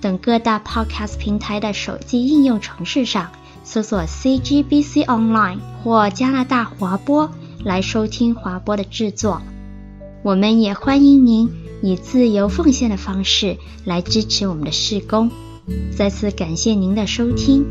等各大 Podcast 平台的手机应用程式上搜索 CGBC Online 或加拿大华播来收听华播的制作。我们也欢迎您以自由奉献的方式来支持我们的事工。再次感谢您的收听。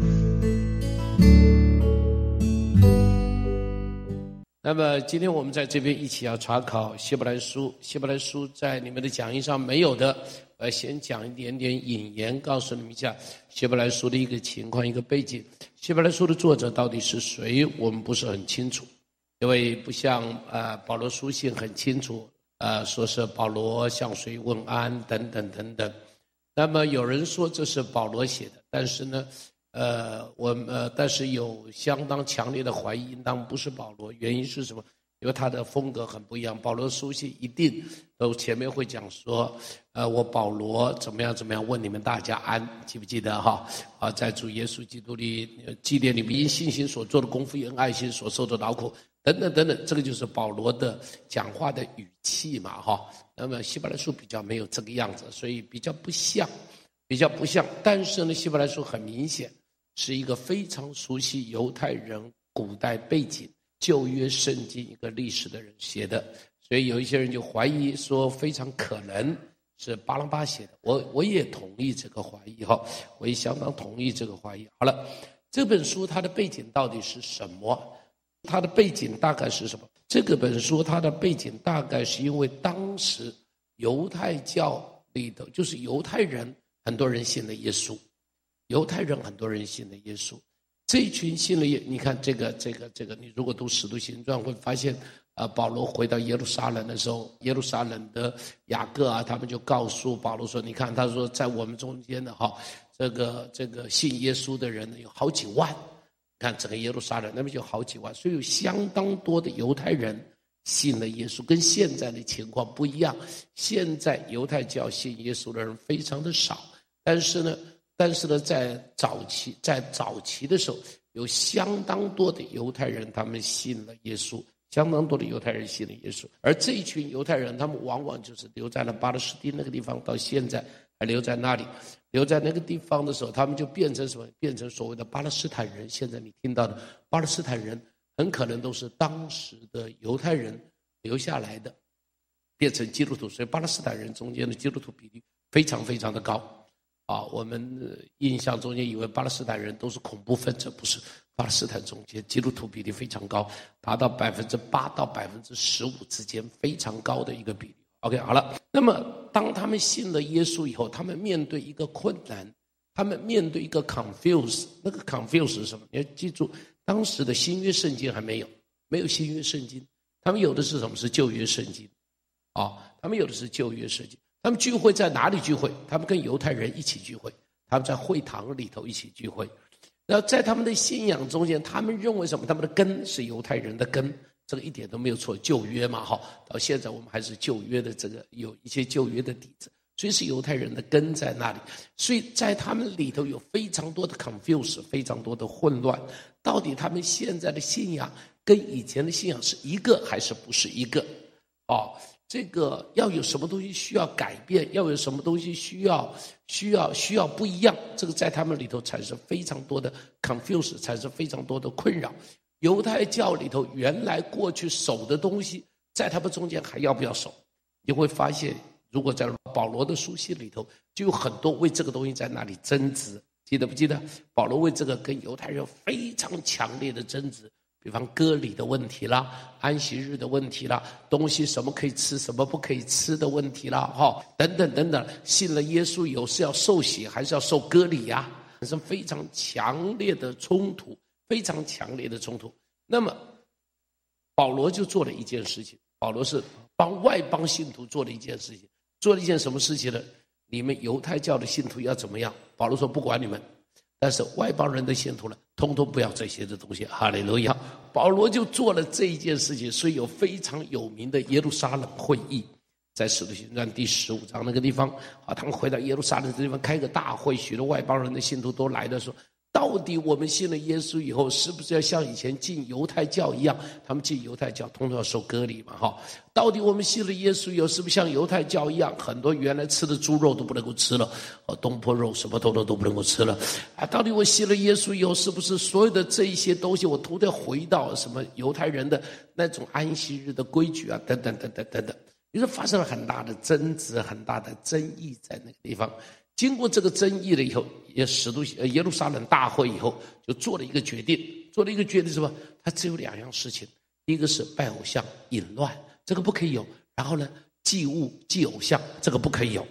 那么今天我们在这边一起要查考希伯来书。希伯来书在你们的讲义上没有的，我先讲一点点引言，告诉你们一下希伯来书的一个情况、一个背景。希伯来书的作者到底是谁？我们不是很清楚，因为不像啊保罗书信很清楚，啊说是保罗向谁问安等等等等。那么有人说这是保罗写的，但是呢？呃，我呃，但是有相当强烈的怀疑，应当不是保罗。原因是什么？因为他的风格很不一样。保罗书信一定都前面会讲说，呃，我保罗怎么样怎么样，问你们大家安，记不记得哈？啊，在主耶稣基督里纪念你们因信心所做的功夫，因爱心所受的劳苦，等等等等，这个就是保罗的讲话的语气嘛，哈。那么希伯来书比较没有这个样子，所以比较不像，比较不像。但是呢，希伯来书很明显。是一个非常熟悉犹太人古代背景、旧约圣经一个历史的人写的，所以有一些人就怀疑说，非常可能是巴拉巴写的。我我也同意这个怀疑哈，我也相当同意这个怀疑。好了，这本书它的背景到底是什么？它的背景大概是什么？这个本书它的背景大概是因为当时犹太教里头，就是犹太人很多人信的耶稣。犹太人很多人信的耶稣，这群信了耶，你看这个这个这个，你如果读《使徒行传》会发现，啊，保罗回到耶路撒冷的时候，耶路撒冷的雅各啊，他们就告诉保罗说：“你看，他说在我们中间的哈，这个这个信耶稣的人有好几万，看整个耶路撒冷那边就好几万，所以有相当多的犹太人信了耶稣，跟现在的情况不一样。现在犹太教信耶稣的人非常的少，但是呢。”但是呢，在早期，在早期的时候，有相当多的犹太人，他们信了耶稣，相当多的犹太人信了耶稣。而这一群犹太人，他们往往就是留在了巴勒斯坦那个地方，到现在还留在那里。留在那个地方的时候，他们就变成什么？变成所谓的巴勒斯坦人。现在你听到的巴勒斯坦人，很可能都是当时的犹太人留下来的，变成基督徒。所以巴勒斯坦人中间的基督徒比例非常非常的高。啊，我们印象中间以为巴勒斯坦人都是恐怖分子，不是？巴勒斯坦中间基督徒比例非常高，达到百分之八到百分之十五之间，非常高的一个比例。OK，好了，那么当他们信了耶稣以后，他们面对一个困难，他们面对一个 confuse，那个 confuse 是什么？你要记住，当时的新约圣经还没有，没有新约圣经，他们有的是什么？是旧约圣经，啊，他们有的是旧约圣经。他们聚会在哪里聚会？他们跟犹太人一起聚会，他们在会堂里头一起聚会。那在他们的信仰中间，他们认为什么？他们的根是犹太人的根，这个一点都没有错。旧约嘛，哈，到现在我们还是旧约的这个有一些旧约的底子，所以是犹太人的根在那里。所以在他们里头有非常多的 confuse，非常多的混乱。到底他们现在的信仰跟以前的信仰是一个还是不是一个？哦。这个要有什么东西需要改变，要有什么东西需要需要需要不一样，这个在他们里头产生非常多的 confuse，产生非常多的困扰。犹太教里头原来过去守的东西，在他们中间还要不要守？你会发现，如果在保罗的书信里头，就有很多为这个东西在那里争执。记得不记得？保罗为这个跟犹太人非常强烈的争执。比方割礼的问题啦，安息日的问题啦，东西什么可以吃，什么不可以吃的问题啦，哈，等等等等。信了耶稣以后是要受洗还是要受割礼呀？产生非常强烈的冲突，非常强烈的冲突。那么保罗就做了一件事情，保罗是帮外邦信徒做了一件事情，做了一件什么事情呢？你们犹太教的信徒要怎么样？保罗说不管你们，但是外邦人的信徒呢，通通不要这些的东西。哈利路亚！保罗就做了这一件事情，所以有非常有名的耶路撒冷会议，在使徒行传第十五章那个地方啊，他们回到耶路撒冷这地方开个大会，许多外邦人的信徒都来的时候。到底我们信了耶稣以后，是不是要像以前进犹太教一样？他们进犹太教通常要受割礼嘛，哈。到底我们信了耶稣以后，是不是像犹太教一样，很多原来吃的猪肉都不能够吃了，哦，东坡肉什么都都都不能够吃了？啊，到底我信了耶稣以后，是不是所有的这一些东西，我都得回到什么犹太人的那种安息日的规矩啊？等等等等等等，于是发生了很大的争执，很大的争议在那个地方。经过这个争议了以后，耶使徒耶路撒冷大会以后，就做了一个决定，做了一个决定什么？他只有两样事情，一个是拜偶像淫乱，这个不可以有；然后呢，祭物祭偶像，这个不可以有。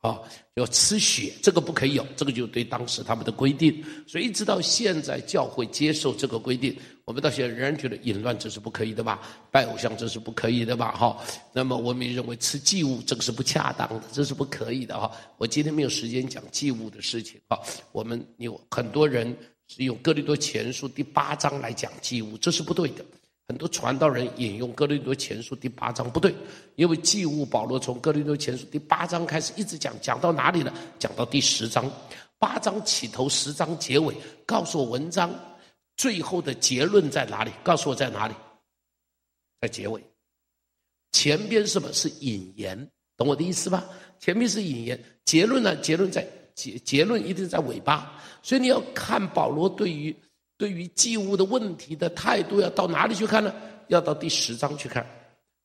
啊，要吃血，这个不可以有，这个就对当时他们的规定。所以一直到现在，教会接受这个规定，我们到现在仍然觉得淫乱这是不可以的吧？拜偶像这是不可以的吧？哈，那么我们也认为吃祭物这个是不恰当的，这是不可以的哈。我今天没有时间讲祭物的事情啊。我们有很多人是用哥林多前书第八章来讲祭物，这是不对的。很多传道人引用《哥林多前书》第八章不对，因为祭物保罗从《哥林多前书》第八章开始一直讲，讲到哪里呢？讲到第十章，八章起头，十章结尾，告诉我文章最后的结论在哪里？告诉我在哪里？在结尾。前边什么是引言？懂我的意思吧？前面是引言，结论呢？结论在结结论一定在尾巴，所以你要看保罗对于。对于祭物的问题的态度要到哪里去看呢？要到第十章去看。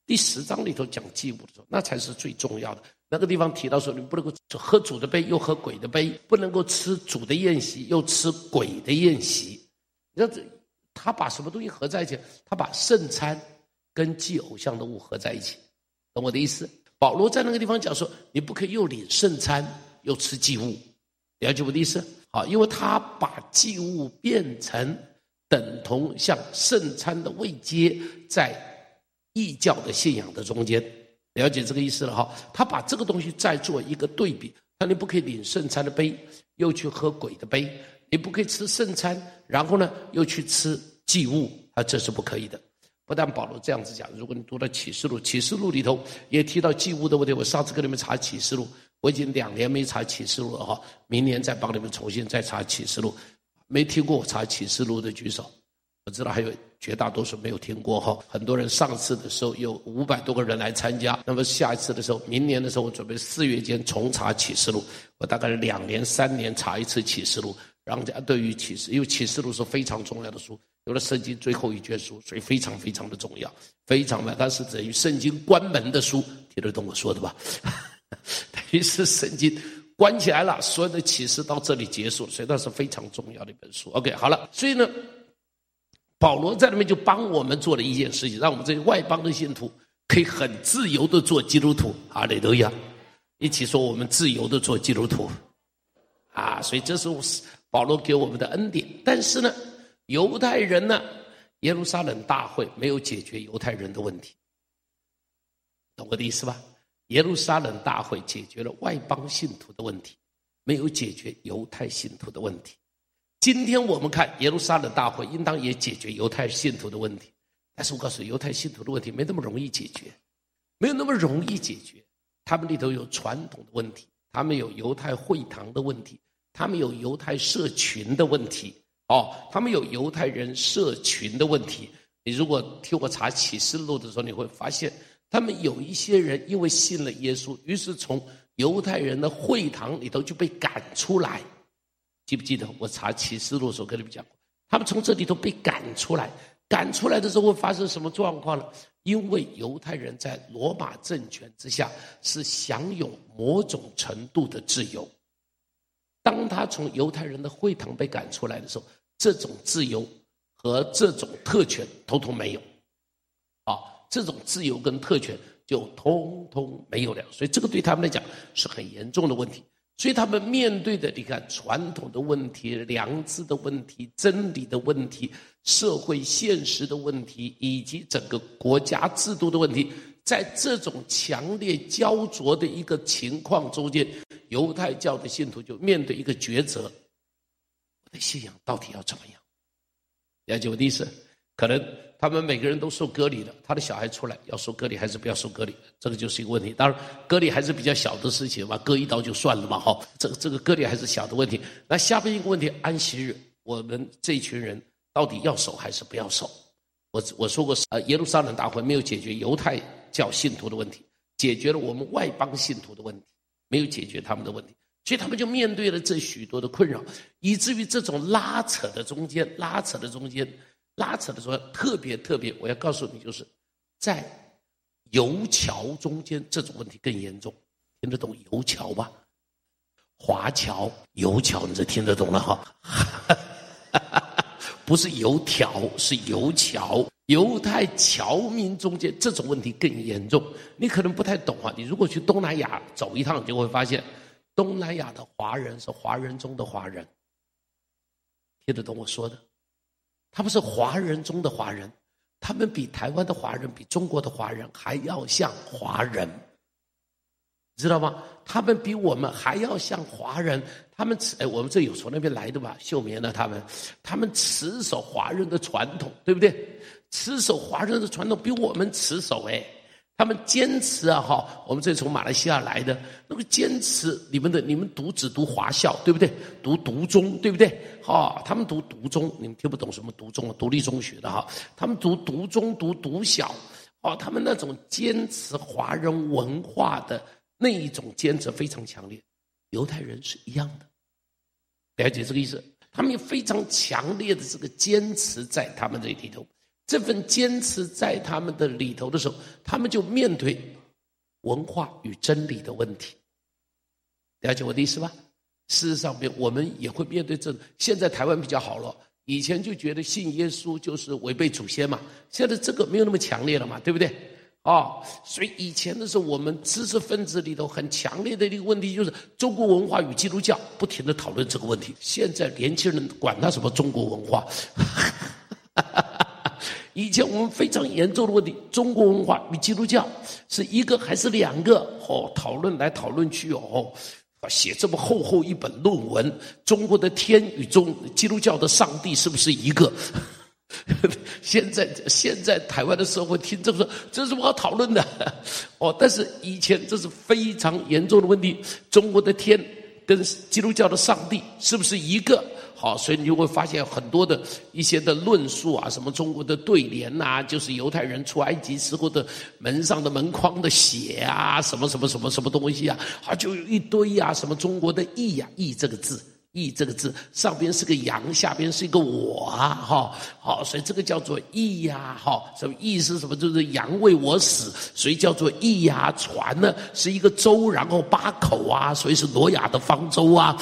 第十章里头讲祭物的时候，那才是最重要的。那个地方提到说，你不能够喝主的杯，又喝鬼的杯；不能够吃主的宴席，又吃鬼的宴席。你知道这，他把什么东西合在一起？他把圣餐跟祭偶像的物合在一起，懂我的意思？保罗在那个地方讲说，你不可以又领圣餐又吃祭物，了解我的意思？啊，因为他把祭物变成等同像圣餐的位阶，在异教的信仰的中间，了解这个意思了哈。他把这个东西再做一个对比，那你不可以领圣餐的杯，又去喝鬼的杯；你不可以吃圣餐，然后呢又去吃祭物，啊，这是不可以的。不但保罗这样子讲，如果你读到启示录，启示录里头也提到祭物的问题。我上次跟你们查启示录。我已经两年没查启示录了哈，明年再帮你们重新再查启示录。没听过我查启示录的举手，我知道还有绝大多数没有听过哈。很多人上次的时候有五百多个人来参加，那么下一次的时候，明年的时候我准备四月间重查启示录。我大概两年三年查一次启示录，让大家对于启示，因为启示录是非常重要的书，有了圣经最后一卷书，所以非常非常的重要，非常的，但是等于圣经关门的书，听得懂我说的吧？等于是圣经关起来了，所有的启示到这里结束，所以那是非常重要的一本书。OK，好了，所以呢，保罗在里面就帮我们做了一件事情，让我们这些外邦的信徒可以很自由的做基督徒。哈利路亚，一起说我们自由的做基督徒啊！所以这是保罗给我们的恩典。但是呢，犹太人呢，耶路撒冷大会没有解决犹太人的问题，懂我的意思吧？耶路撒冷大会解决了外邦信徒的问题，没有解决犹太信徒的问题。今天我们看耶路撒冷大会，应当也解决犹太信徒的问题。但是我告诉你，犹太信徒的问题没那么容易解决，没有那么容易解决。他们里头有传统的问题，他们有犹太会堂的问题，他们有犹太社群的问题。哦，他们有犹太人社群的问题。你如果听我查启示录的时候，你会发现。他们有一些人因为信了耶稣，于是从犹太人的会堂里头就被赶出来。记不记得我查启示录的时候跟你们讲过？他们从这里头被赶出来，赶出来的时候会发生什么状况呢？因为犹太人在罗马政权之下是享有某种程度的自由。当他从犹太人的会堂被赶出来的时候，这种自由和这种特权统统没有。啊这种自由跟特权就通通没有了，所以这个对他们来讲是很严重的问题。所以他们面对的，你看传统的问题、良知的问题、真理的问题、社会现实的问题，以及整个国家制度的问题，在这种强烈焦灼的一个情况中间，犹太教的信徒就面对一个抉择：我的信仰到底要怎么样？了解我的意思？可能他们每个人都受割礼了，他的小孩出来要受割礼还是不要受割礼？这个就是一个问题。当然，割礼还是比较小的事情嘛，割一刀就算了嘛。哈，这个这个割礼还是小的问题。那下边一个问题，安息日，我们这一群人到底要守还是不要守？我我说过，呃，耶路撒冷大会没有解决犹太教信徒的问题，解决了我们外邦信徒的问题，没有解决他们的问题，所以他们就面对了这许多的困扰，以至于这种拉扯的中间，拉扯的中间，拉扯的时候特别特别，我要告诉你，就是在油桥中间这种问题更严重，听得懂油桥吧？华侨油桥，你这听得懂了哈？不是油条，是油桥。犹太侨民中间这种问题更严重。你可能不太懂啊。你如果去东南亚走一趟，你就会发现，东南亚的华人是华人中的华人。听得懂我说的？他们是华人中的华人，他们比台湾的华人、比中国的华人还要像华人。知道吗？他们比我们还要像华人。他们持哎，我们这有从那边来的吧？秀棉的他们，他们持守华人的传统，对不对？持守华人的传统比我们持守哎。他们坚持啊哈，我们这从马来西亚来的，那个坚持你们的，你们读只读华校，对不对？读独中，对不对？哈，他们读独中，你们听不懂什么独中啊？独立中学的哈，他们读独中，读独小，哦，他们那种坚持华人文化的。那一种坚持非常强烈，犹太人是一样的，了解这个意思？他们有非常强烈的这个坚持在他们这里头，这份坚持在他们的里头的时候，他们就面对文化与真理的问题。了解我的意思吧？事实上边我们也会面对这。现在台湾比较好了，以前就觉得信耶稣就是违背祖先嘛，现在这个没有那么强烈了嘛，对不对？啊、所以以前的时候，我们知识分子里头很强烈的一个问题就是中国文化与基督教，不停的讨论这个问题。现在年轻人管他什么中国文化，以前我们非常严重的问题，中国文化与基督教是一个还是两个？哦，讨论来讨论去哦，写这么厚厚一本论文，中国的天与中基督教的上帝是不是一个？现在现在台湾的社会听这么说，这是不好讨论的？哦，但是以前这是非常严重的问题。中国的天跟基督教的上帝是不是一个？好，所以你就会发现很多的一些的论述啊，什么中国的对联呐，就是犹太人出埃及时候的门上的门框的血啊，什么什么什么什么东西啊，啊，就有一堆啊，什么中国的义呀，义这个字。义这个字上边是个羊，下边是一个我啊，哈，好，所以这个叫做义呀，哈，什么义是什么？就是羊为我死，所以叫做义呀。船呢是一个舟，然后八口啊，所以是挪亚的方舟啊。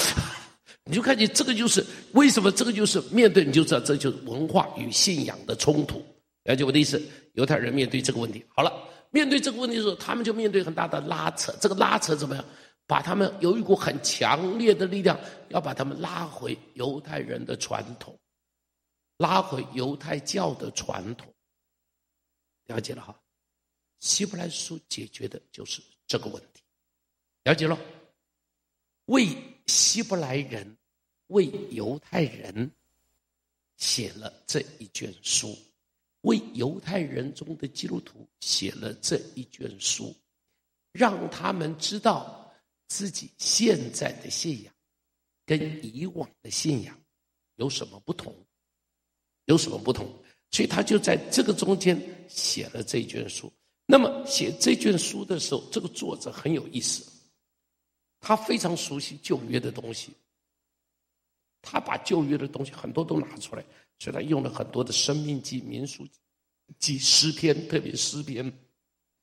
你就看见这个就是为什么这个就是面对你就知道这就是文化与信仰的冲突。了解我的意思？犹太人面对这个问题，好了，面对这个问题的时候，他们就面对很大的拉扯。这个拉扯怎么样？把他们有一股很强烈的力量，要把他们拉回犹太人的传统，拉回犹太教的传统。了解了哈，希伯来书解决的就是这个问题。了解了，为希伯来人、为犹太人写了这一卷书，为犹太人中的基督徒写了这一卷书，让他们知道。自己现在的信仰跟以往的信仰有什么不同？有什么不同？所以他就在这个中间写了这一卷书。那么写这卷书的时候，这个作者很有意思，他非常熟悉旧约的东西，他把旧约的东西很多都拿出来，所以他用了很多的生命记、民数记、诗篇，特别诗篇，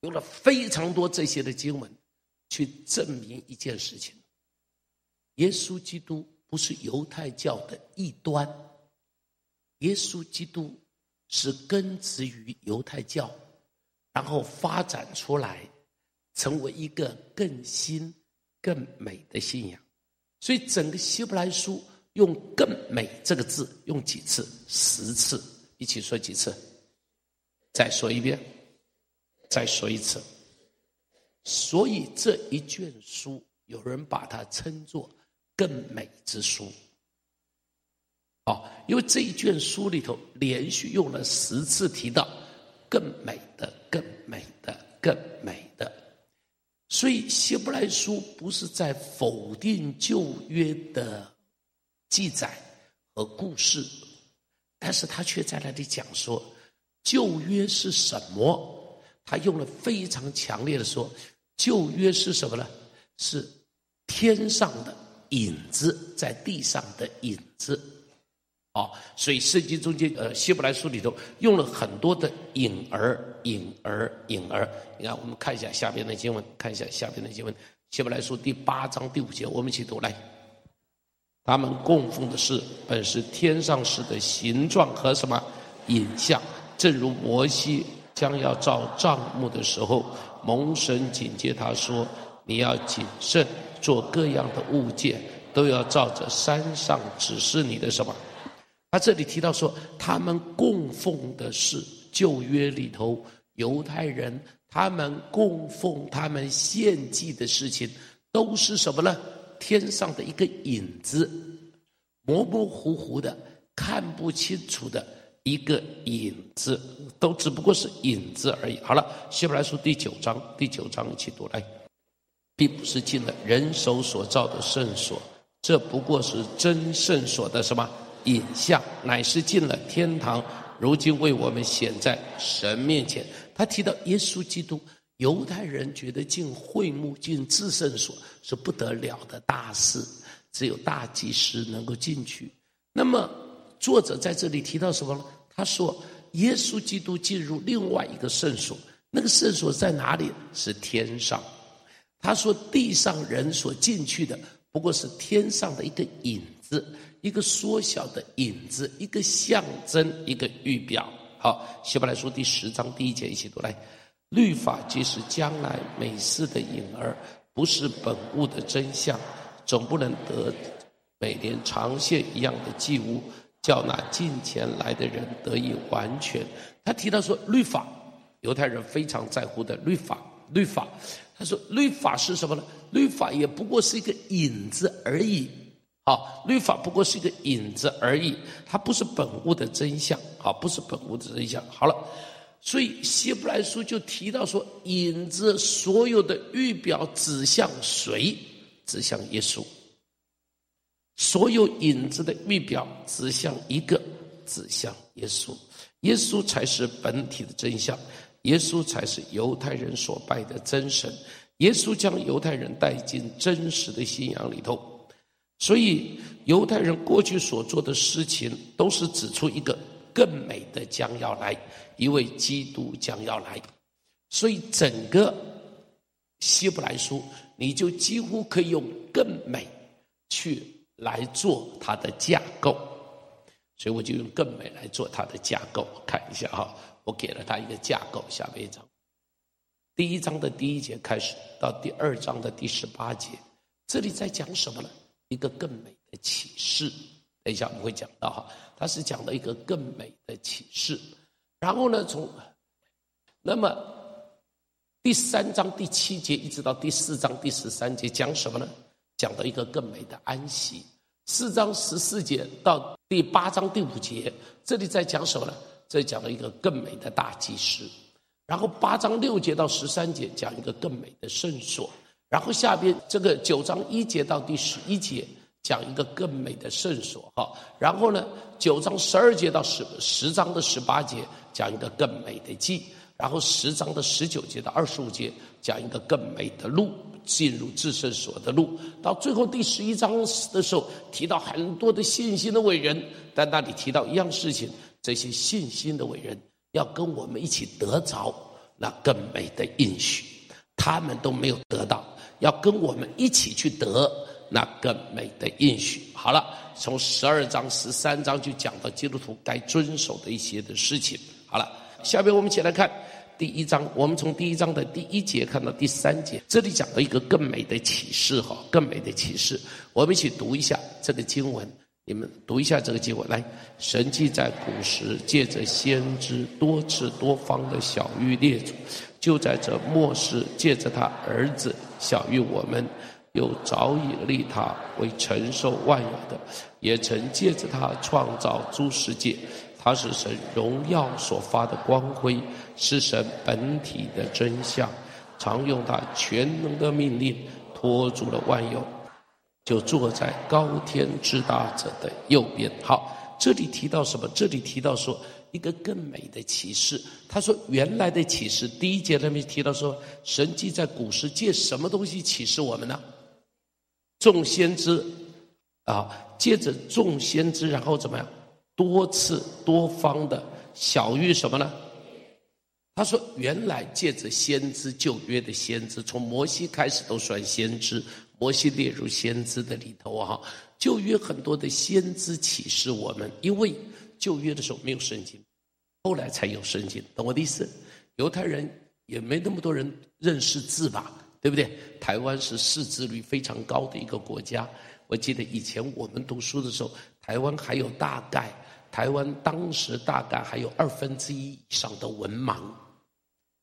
用了非常多这些的经文。去证明一件事情：耶稣基督不是犹太教的异端，耶稣基督是根植于犹太教，然后发展出来，成为一个更新、更美的信仰。所以整个希伯来书用“更美”这个字用几次？十次。一起说几次？再说一遍，再说一次。所以这一卷书有人把它称作更美之书。哦，因为这一卷书里头连续用了十次提到更美的、更美的、更美的，所以希伯来书不是在否定旧约的记载和故事，但是他却在那里讲说旧约是什么？他用了非常强烈的说，旧约是什么呢？是天上的影子，在地上的影子。啊，所以圣经中间，呃，希伯来书里头用了很多的影儿、影儿、影儿。你看，我们看一下下边的经文，看一下下边的经文，希伯来书第八章第五节，我们一起读来。他们供奉的是本是天上事的形状和什么影像，正如摩西将要造帐幕的时候，蒙神警戒他说：“你要谨慎，做各样的物件，都要照着山上指示你的什么。”他这里提到说，他们供奉的是旧约里头犹太人，他们供奉、他们献祭的事情，都是什么呢？天上的一个影子，模模糊糊的，看不清楚的一个影子，都只不过是影子而已。好了，希伯来书第九章，第九章一起读来，并不是进了人手所造的圣所，这不过是真圣所的什么？影像乃是进了天堂，如今为我们显在神面前。他提到耶稣基督，犹太人觉得进会幕、进至圣所是不得了的大事，只有大祭司能够进去。那么作者在这里提到什么呢？他说，耶稣基督进入另外一个圣所，那个圣所在哪里？是天上。他说，地上人所进去的，不过是天上的一个影子。一个缩小的影子，一个象征，一个预表。好，希伯来书第十章第一节一起读来。律法即是将来美事的影儿，不是本物的真相，总不能得每年长线一样的祭物，叫那近前来的人得以完全。他提到说，律法，犹太人非常在乎的律法，律法。他说，律法是什么呢？律法也不过是一个影子而已。好，律法不过是一个影子而已，它不是本物的真相。好，不是本物的真相。好了，所以希伯来书就提到说，影子所有的预表指向谁？指向耶稣。所有影子的预表指向一个，指向耶稣。耶稣才是本体的真相，耶稣才是犹太人所拜的真神。耶稣将犹太人带进真实的信仰里头。所以，犹太人过去所做的事情，都是指出一个更美的将要来，一位基督将要来。所以，整个希伯来书，你就几乎可以用“更美”去来做它的架构。所以，我就用“更美”来做它的架构。看一下哈，我给了它一个架构。下面一章，第一章的第一节开始到第二章的第十八节，这里在讲什么呢？一个更美的启示，等一下我们会讲到哈，他是讲了一个更美的启示。然后呢，从那么第三章第七节一直到第四章第十三节讲什么呢？讲到一个更美的安息。四章十四节到第八章第五节，这里在讲什么呢？这里讲了一个更美的大祭司。然后八章六节到十三节讲一个更美的圣所。然后下边这个九章一节到第十一节讲一个更美的圣所哈，然后呢九章十二节到十十章的十八节讲一个更美的祭，然后十章的十九节到二十五节讲一个更美的路，进入至圣所的路，到最后第十一章的时候提到很多的信心的伟人，在那里提到一样事情，这些信心的伟人要跟我们一起得着那更美的应许，他们都没有得到。要跟我们一起去得那更美的应许。好了，从十二章、十三章就讲到基督徒该遵守的一些的事情。好了，下面我们一起来看第一章。我们从第一章的第一节看到第三节，这里讲到一个更美的启示，哈，更美的启示。我们一起读一下这个经文，你们读一下这个经文。来，神既在古时借着先知多次多方的晓諭列祖，就在这末世借着他儿子。晓諭我们，又早已立他为承受万有的，也曾借着他创造诸世界。他是神荣耀所发的光辉，是神本体的真相，常用他全能的命令托住了万有，就坐在高天之大者的右边。好，这里提到什么？这里提到说一个更美的启示。他说原来的启示，第一节那边提到说，神既在古时借什么东西启示我们呢？众先知啊，借着众先知，然后怎么样？多次多方的晓諭什么呢？他说：“原来借着先知旧约的先知，从摩西开始都算先知，摩西列入先知的里头啊。旧约很多的先知启示我们，因为旧约的时候没有圣经，后来才有圣经，懂我的意思？犹太人也没那么多人认识字吧，对不对？台湾是识字率非常高的一个国家。我记得以前我们读书的时候，台湾还有大概。”台湾当时大概还有二分之一以上的文盲。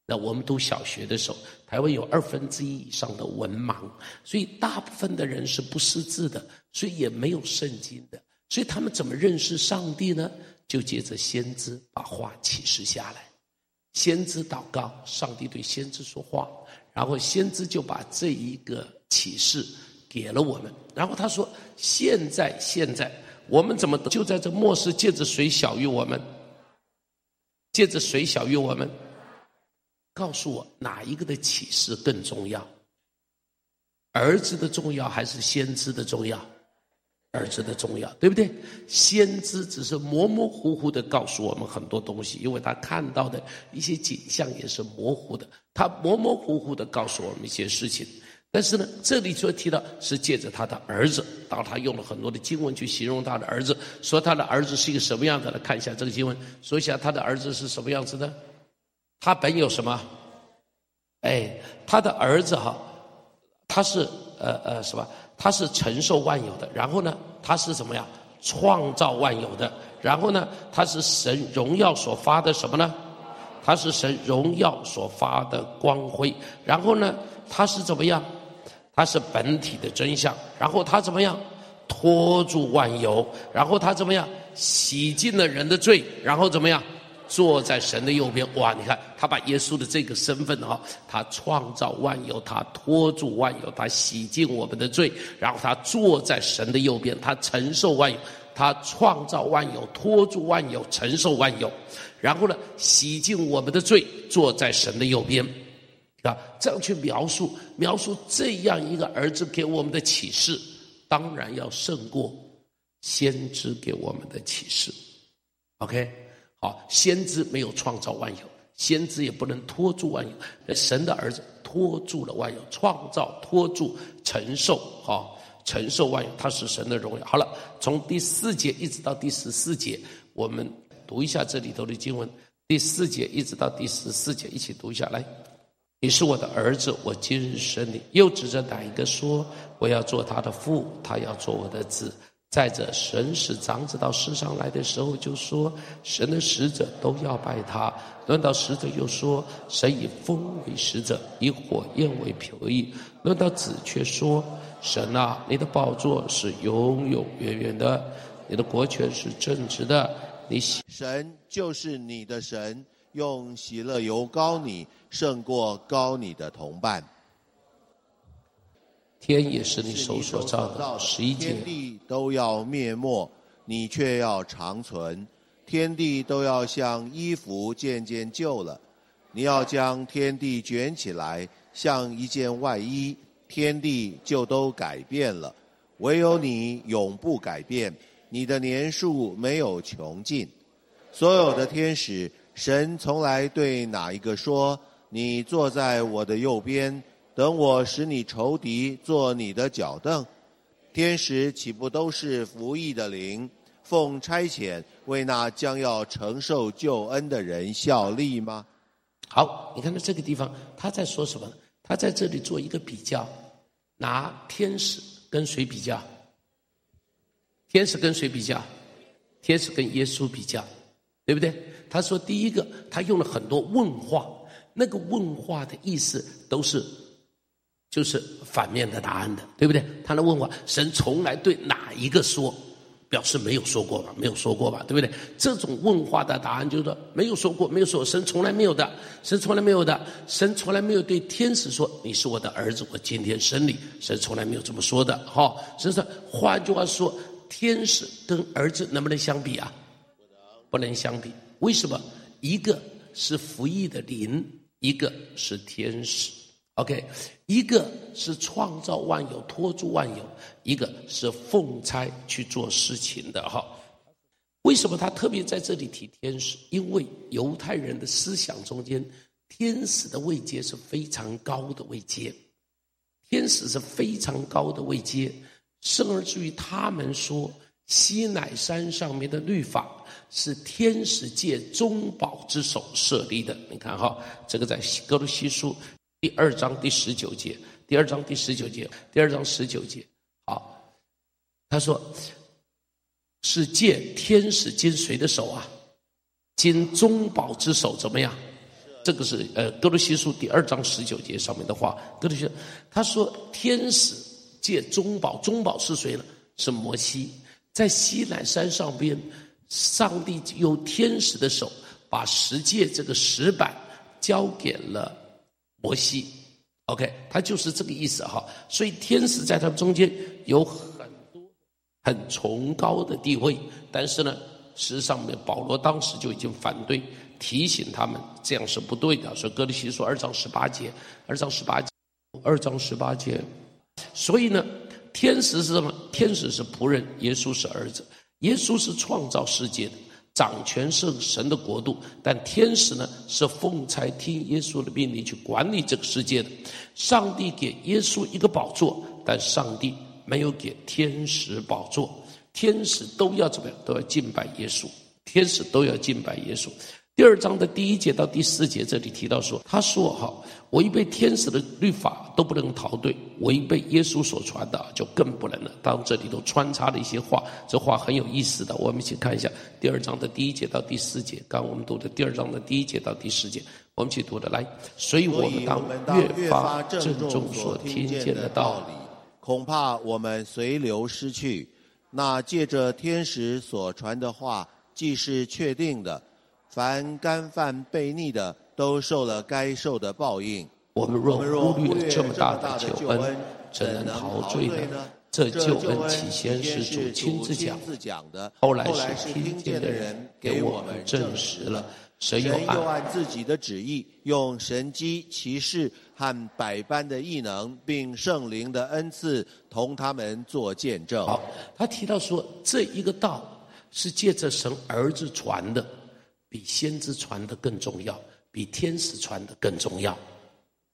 那我们读小学的时候，台湾有二分之一以上的文盲，所以大部分的人是不识字的，所以也没有圣经的。所以他们怎么认识上帝呢？就借着先知把话启示下来，先知祷告，上帝对先知说话，然后先知就把这一个启示给了我们。然后他说：“现在，现在。”我们怎么就在这末世借着谁小于我们？借着谁小于我们？告诉我哪一个的启示更重要？儿子的重要还是先知的重要？儿子的重要，对不对？先知只是模模糊糊的告诉我们很多东西，因为他看到的一些景象也是模糊的，他模模糊糊的告诉我们一些事情。但是呢，这里就提到是借着他的儿子，当他用了很多的经文去形容他的儿子，说他的儿子是一个什么样的？来看一下这个经文，说一下他的儿子是什么样子的。他本有什么？哎，他的儿子哈，他是呃呃什么？他是承受万有的。然后呢，他是怎么样？创造万有的。然后呢，他是神荣耀所发的什么呢？他是神荣耀所发的光辉。然后呢，他是怎么样？他是本体的真相，然后他怎么样？托住万有，然后他怎么样？洗净了人的罪，然后怎么样？坐在神的右边。哇，你看他把耶稣的这个身份哈，他创造万有，他托住万有，他洗净我们的罪，然后他坐在神的右边，他承受万有，他创造万有，托住万有，承受万有，然后呢，洗净我们的罪，坐在神的右边。啊，这样去描述描述这样一个儿子给我们的启示，当然要胜过先知给我们的启示。OK，啊，先知没有创造万有，先知也不能托住万有，神的儿子托住了万有，创造、托住、承受，好，承受万有，他是神的荣耀。好了，从第四节一直到第十四节，我们读一下这里头的经文，第四节一直到第十四节，一起读一下来。你是我的儿子，我今日生你。又指着哪一个说，我要做他的父，他要做我的子。再者，神使长子到世上来的时候，就说神的使者都要拜他。论到使者，又说神以风为使者，以火焰为仆役。论到子，却说神啊，你的宝座是永永远远的，你的国权是正直的。你神就是你的神。用喜乐油膏你，胜过高你的同伴。天也是你手所造的，天地都要灭没，你却要长存。天地都要像衣服渐渐旧了，你要将天地卷起来，像一件外衣，天地就都改变了。唯有你永不改变，你的年数没有穷尽。所有的天使。神从来对哪一个说：“你坐在我的右边，等我使你仇敌做你的脚凳。”天使岂不都是服役的灵，奉差遣为那将要承受救恩的人效力吗？好，你看到这个地方，他在说什么？他在这里做一个比较，拿天使跟谁比较？天使跟谁比较？天使跟耶稣比较，对不对？他说：“第一个，他用了很多问话，那个问话的意思都是就是反面的答案的，对不对？他的问话，神从来对哪一个说？表示没有说过吧，没有说过吧，对不对？这种问话的答案就是说没有说过，没有说，神从来没有的，神从来没有的，神从来没有对天使说你是我的儿子，我今天生你，神从来没有这么说的，哈。所以说，换句话说，天使跟儿子能不能相比啊？不能相比，为什么？一个是服役的灵，一个是天使。OK，一个是创造万有、托住万有，一个是奉差去做事情的哈。为什么他特别在这里提天使？因为犹太人的思想中间，天使的位阶是非常高的位阶，天使是非常高的位阶，甚至于他们说，西乃山上面的律法是天使界中保之手设立的。你看哈，这个在格罗西书。第二章第十九节，第二章第十九节，第二章十九节，好，他说是借天使金谁的手啊？金中宝之手怎么样？这个是呃歌罗西书第二章十九节上面的话。歌罗西，他说天使借中宝，中宝是谁呢？是摩西，在西乃山上边，上帝用天使的手把十诫这个石板交给了。摩西，OK，他就是这个意思哈。所以天使在他们中间有很多很崇高的地位，但是呢，实际上面保罗当时就已经反对，提醒他们这样是不对的。所以歌罗西书二章十八节，二章十八节，二章十八节。所以呢，天使是什么？天使是仆人，耶稣是儿子，耶稣是创造世界的。掌权是神的国度，但天使呢，是奉差听耶稣的命令去管理这个世界的。上帝给耶稣一个宝座，但上帝没有给天使宝座。天使都要怎么样？都要敬拜耶稣。天使都要敬拜耶稣。第二章的第一节到第四节，这里提到说，他说：“哈，违背天使的律法都不能逃对，违背耶稣所传的就更不能了。”当这里头穿插了一些话，这话很有意思的。我们一起看一下第二章的第一节到第四节。刚我们读的第二章的第一节到第四节，我们一起读的来。所以我们当越发郑重所听见的道理，恐怕我们随流失去。那借着天使所传的话，既是确定的。凡干犯悖逆的，都受了该受的报应。我们若忽略这么大的救恩，怎能陶醉呢？这救恩起先是主亲自讲的，后来是听见的人给我们证实了。神又按自己的旨意，用神机、奇事和百般的异能，并圣灵的恩赐，同他们做见证。好，他提到说，这一个道是借着神儿子传的。比先知传的更重要，比天使传的更重要，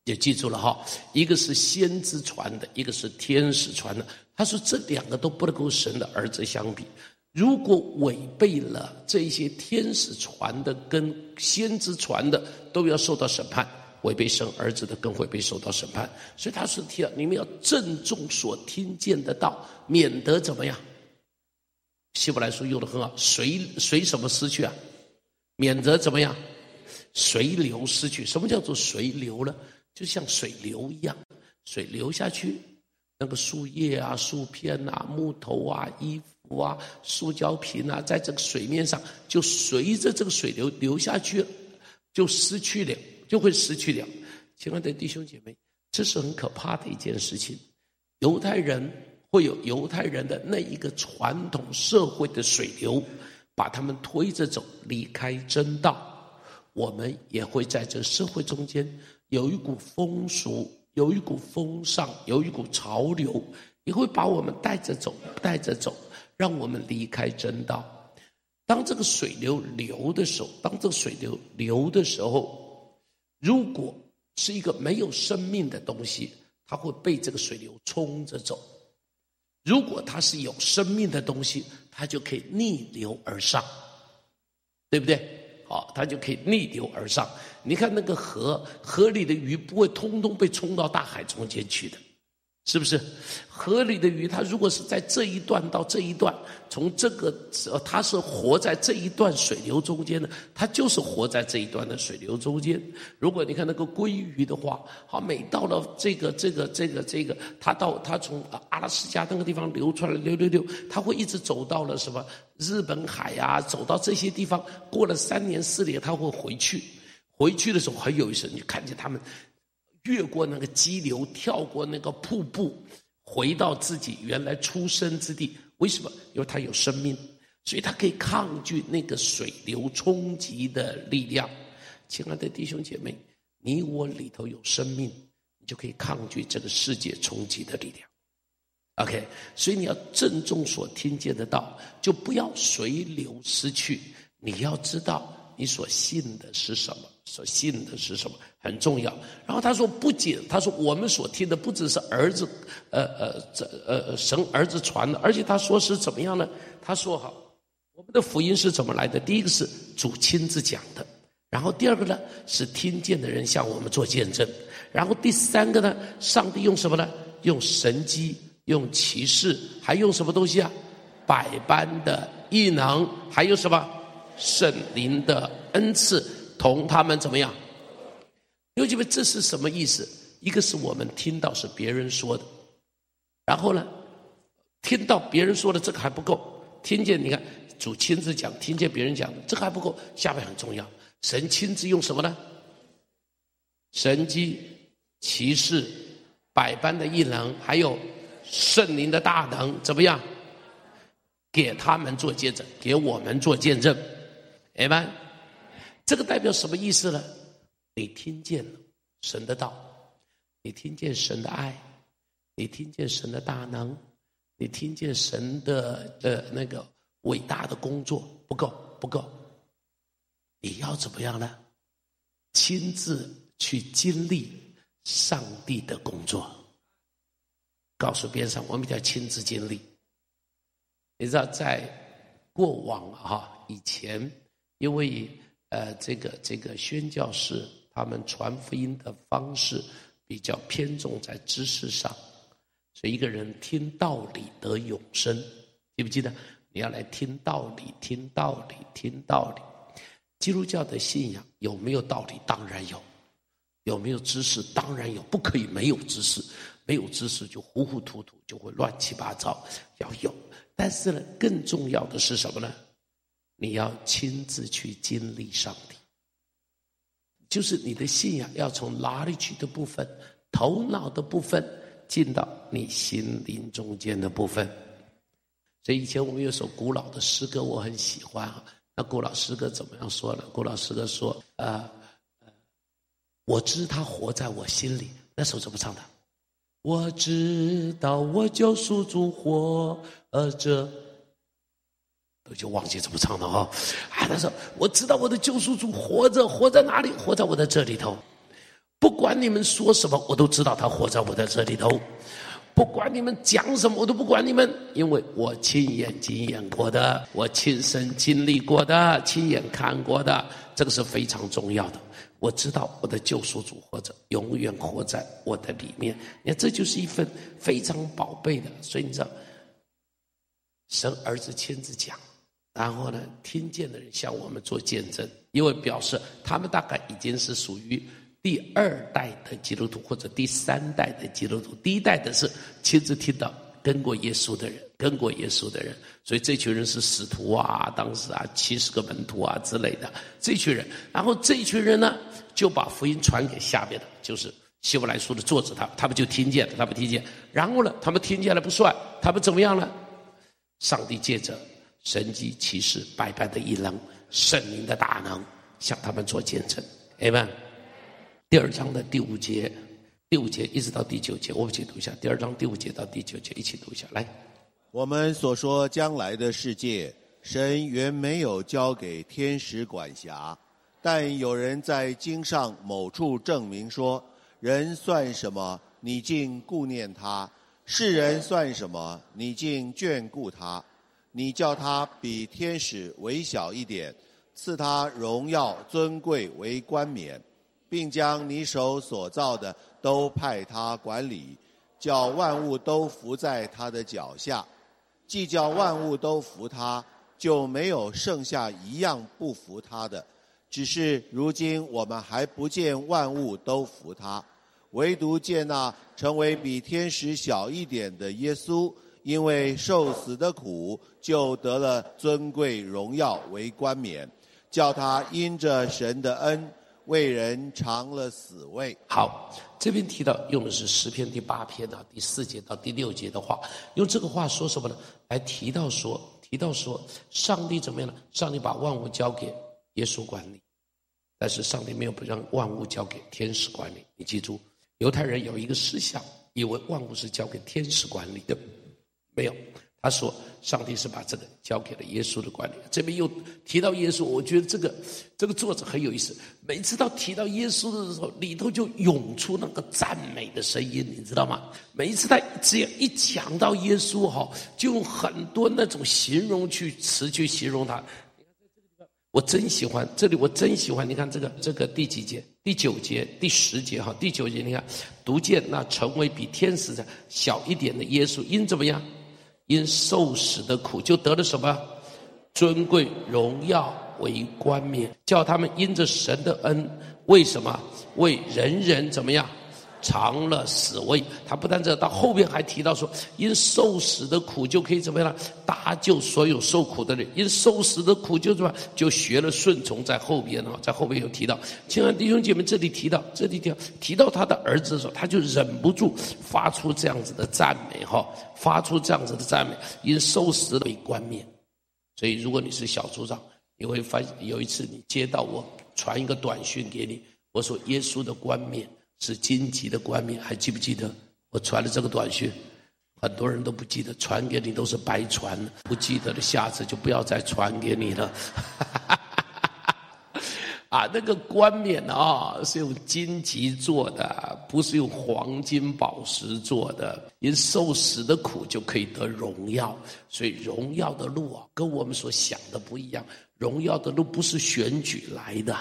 也记住了哈。一个是先知传的，一个是天使传的。他说这两个都不能够神的儿子相比。如果违背了这些天使传的跟先知传的，都要受到审判；违背神儿子的，更会被受到审判。所以他是提到你们要郑重所听见的道，免得怎么样？希伯来书用的很好，随随什么失去啊？免得怎么样，随流失去。什么叫做随流呢？就像水流一样，水流下去，那个树叶啊、树片啊、木头啊、衣服啊、塑胶瓶啊，在这个水面上就随着这个水流流下去，就失去了，就会失去了。亲爱的弟兄姐妹，这是很可怕的一件事情。犹太人会有犹太人的那一个传统社会的水流。把他们推着走，离开真道。我们也会在这社会中间有一股风俗，有一股风尚，有一股潮流，也会把我们带着走，带着走，让我们离开真道。当这个水流流的时候，当这个水流流的时候，如果是一个没有生命的东西，它会被这个水流冲着走。如果它是有生命的东西，它就可以逆流而上，对不对？啊，它就可以逆流而上。你看那个河，河里的鱼不会通通被冲到大海中间去的，是不是？河里的鱼，它如果是在这一段到这一段，从这个呃，它是活在这一段水流中间的，它就是活在这一段的水流中间。如果你看那个鲑鱼的话，好，每到了这个这个这个这个，它到它从阿拉斯加那个地方流出来，六六六，它会一直走到了什么日本海啊，走到这些地方，过了三年四年，它会回去。回去的时候很有意思，你看见他们。越过那个激流，跳过那个瀑布，回到自己原来出生之地。为什么？因为它有生命，所以它可以抗拒那个水流冲击的力量。亲爱的弟兄姐妹，你我里头有生命，你就可以抗拒这个世界冲击的力量。OK，所以你要郑重所听见的道，就不要随流失去。你要知道你所信的是什么。所信的是什么很重要。然后他说，不仅他说我们所听的不只是儿子，呃呃这呃神儿子传的，而且他说是怎么样呢？他说好，我们的福音是怎么来的？第一个是主亲自讲的，然后第二个呢是听见的人向我们做见证，然后第三个呢，上帝用什么呢？用神迹，用奇事，还用什么东西啊？百般的异能，还有什么？圣灵的恩赐。同他们怎么样？因为这是什么意思？一个是我们听到是别人说的，然后呢，听到别人说的这个还不够，听见你看主亲自讲，听见别人讲的这个还不够，下面很重要，神亲自用什么呢？神机、奇士、百般的异能，还有圣灵的大能，怎么样？给他们做见证，给我们做见证，明白？这个代表什么意思呢？你听见了神的道，你听见神的爱，你听见神的大能，你听见神的呃那个伟大的工作，不够不够，你要怎么样呢？亲自去经历上帝的工作，告诉边上，我们叫亲自经历。你知道，在过往啊，以前因为。呃，这个这个宣教士他们传福音的方式比较偏重在知识上，所以一个人听道理得永生，记不记得？你要来听道理，听道理，听道理。基督教的信仰有没有道理？当然有。有没有知识？当然有。不可以没有知识，没有知识就糊糊涂涂，就会乱七八糟。要有，但是呢，更重要的是什么呢？你要亲自去经历上，就是你的信仰要从哪里去的部分、头脑的部分进到你心灵中间的部分。所以以前我们有首古老的诗歌，我很喜欢啊。那古老诗歌怎么样说呢？古老诗歌说：“呃，我知他活在我心里。”那首怎么唱的？我知道我救赎主活着。我就忘记怎么唱了哈，啊，他说我知道我的救赎主活着，活在哪里？活在我的这里头。不管你们说什么，我都知道他活在我的这里头。不管你们讲什么，我都不管你们，因为我亲眼经验过的，我亲身经历过的，亲眼看过的，这个是非常重要的。我知道我的救赎主活着，永远活在我的里面。你看，这就是一份非常宝贝的。所以你知道，神儿子亲自讲。然后呢，听见的人向我们做见证，因为表示他们大概已经是属于第二代的基督徒或者第三代的基督徒。第一代的是亲自听到跟过耶稣的人，跟过耶稣的人，所以这群人是使徒啊，当时啊七十个门徒啊之类的这群人。然后这群人呢，就把福音传给下面的，就是希伯来书的作者他，他们就听见了，他们听见。然后呢，他们听见了不算，他们怎么样呢？上帝借着。神迹奇事，百般的异能，圣灵的大能，向他们做见证。阿门。第二章的第五节，第五节一直到第九节，我们一起读一下。第二章第五节到第九节，一起读一下。来，我们所说将来的世界，神原没有交给天使管辖，但有人在经上某处证明说：人算什么？你竟顾念他；世人算什么？你竟眷顾他。你叫他比天使微小一点，赐他荣耀尊贵为冠冕，并将你手所造的都派他管理。叫万物都服在他的脚下。既叫万物都服他，就没有剩下一样不服他的。只是如今我们还不见万物都服他，唯独见那成为比天使小一点的耶稣，因为受死的苦，就得了尊贵荣耀为冠冕，叫他因着神的恩。为人尝了死味。好，这边提到用的是诗篇第八篇的第四节到第六节的话，用这个话说什么呢？来提到说，提到说，上帝怎么样呢？上帝把万物交给耶稣管理，但是上帝没有不让万物交给天使管理。你记住，犹太人有一个思想，以为万物是交给天使管理的，没有。他说：“上帝是把这个交给了耶稣的管理。”这边又提到耶稣，我觉得这个这个作者很有意思。每次到提到耶稣的时候，里头就涌出那个赞美的声音，你知道吗？每一次他只要一讲到耶稣，哈，就用很多那种形容去词去形容他。我真喜欢这里，我真喜欢。你看这个这个第几节？第九节、第十节，哈，第九节，你看，读见那成为比天使小一点的耶稣，因怎么样？因受死的苦，就得了什么？尊贵荣耀为冠冕，叫他们因着神的恩，为什么？为人人怎么样？尝了死味？他不但这到后边还提到说，因受死的苦就可以怎么样搭救所有受苦的人。因受死的苦就什么就学了顺从，在后边啊，在后边有提到。亲爱的弟兄姐妹，这里提到这里提到提到他的儿子的时候，他就忍不住发出这样子的赞美哈。发出这样子的赞美，因受死为冠冕。所以，如果你是小组长，你会发现有一次你接到我传一个短讯给你，我说耶稣的冠冕是荆棘的冠冕，还记不记得我传的这个短讯？很多人都不记得，传给你都是白传，不记得的下次就不要再传给你了。啊，那个冠冕啊，是用荆棘做的，不是用黄金宝石做的。因受死的苦就可以得荣耀，所以荣耀的路啊，跟我们所想的不一样。荣耀的路不是选举来的，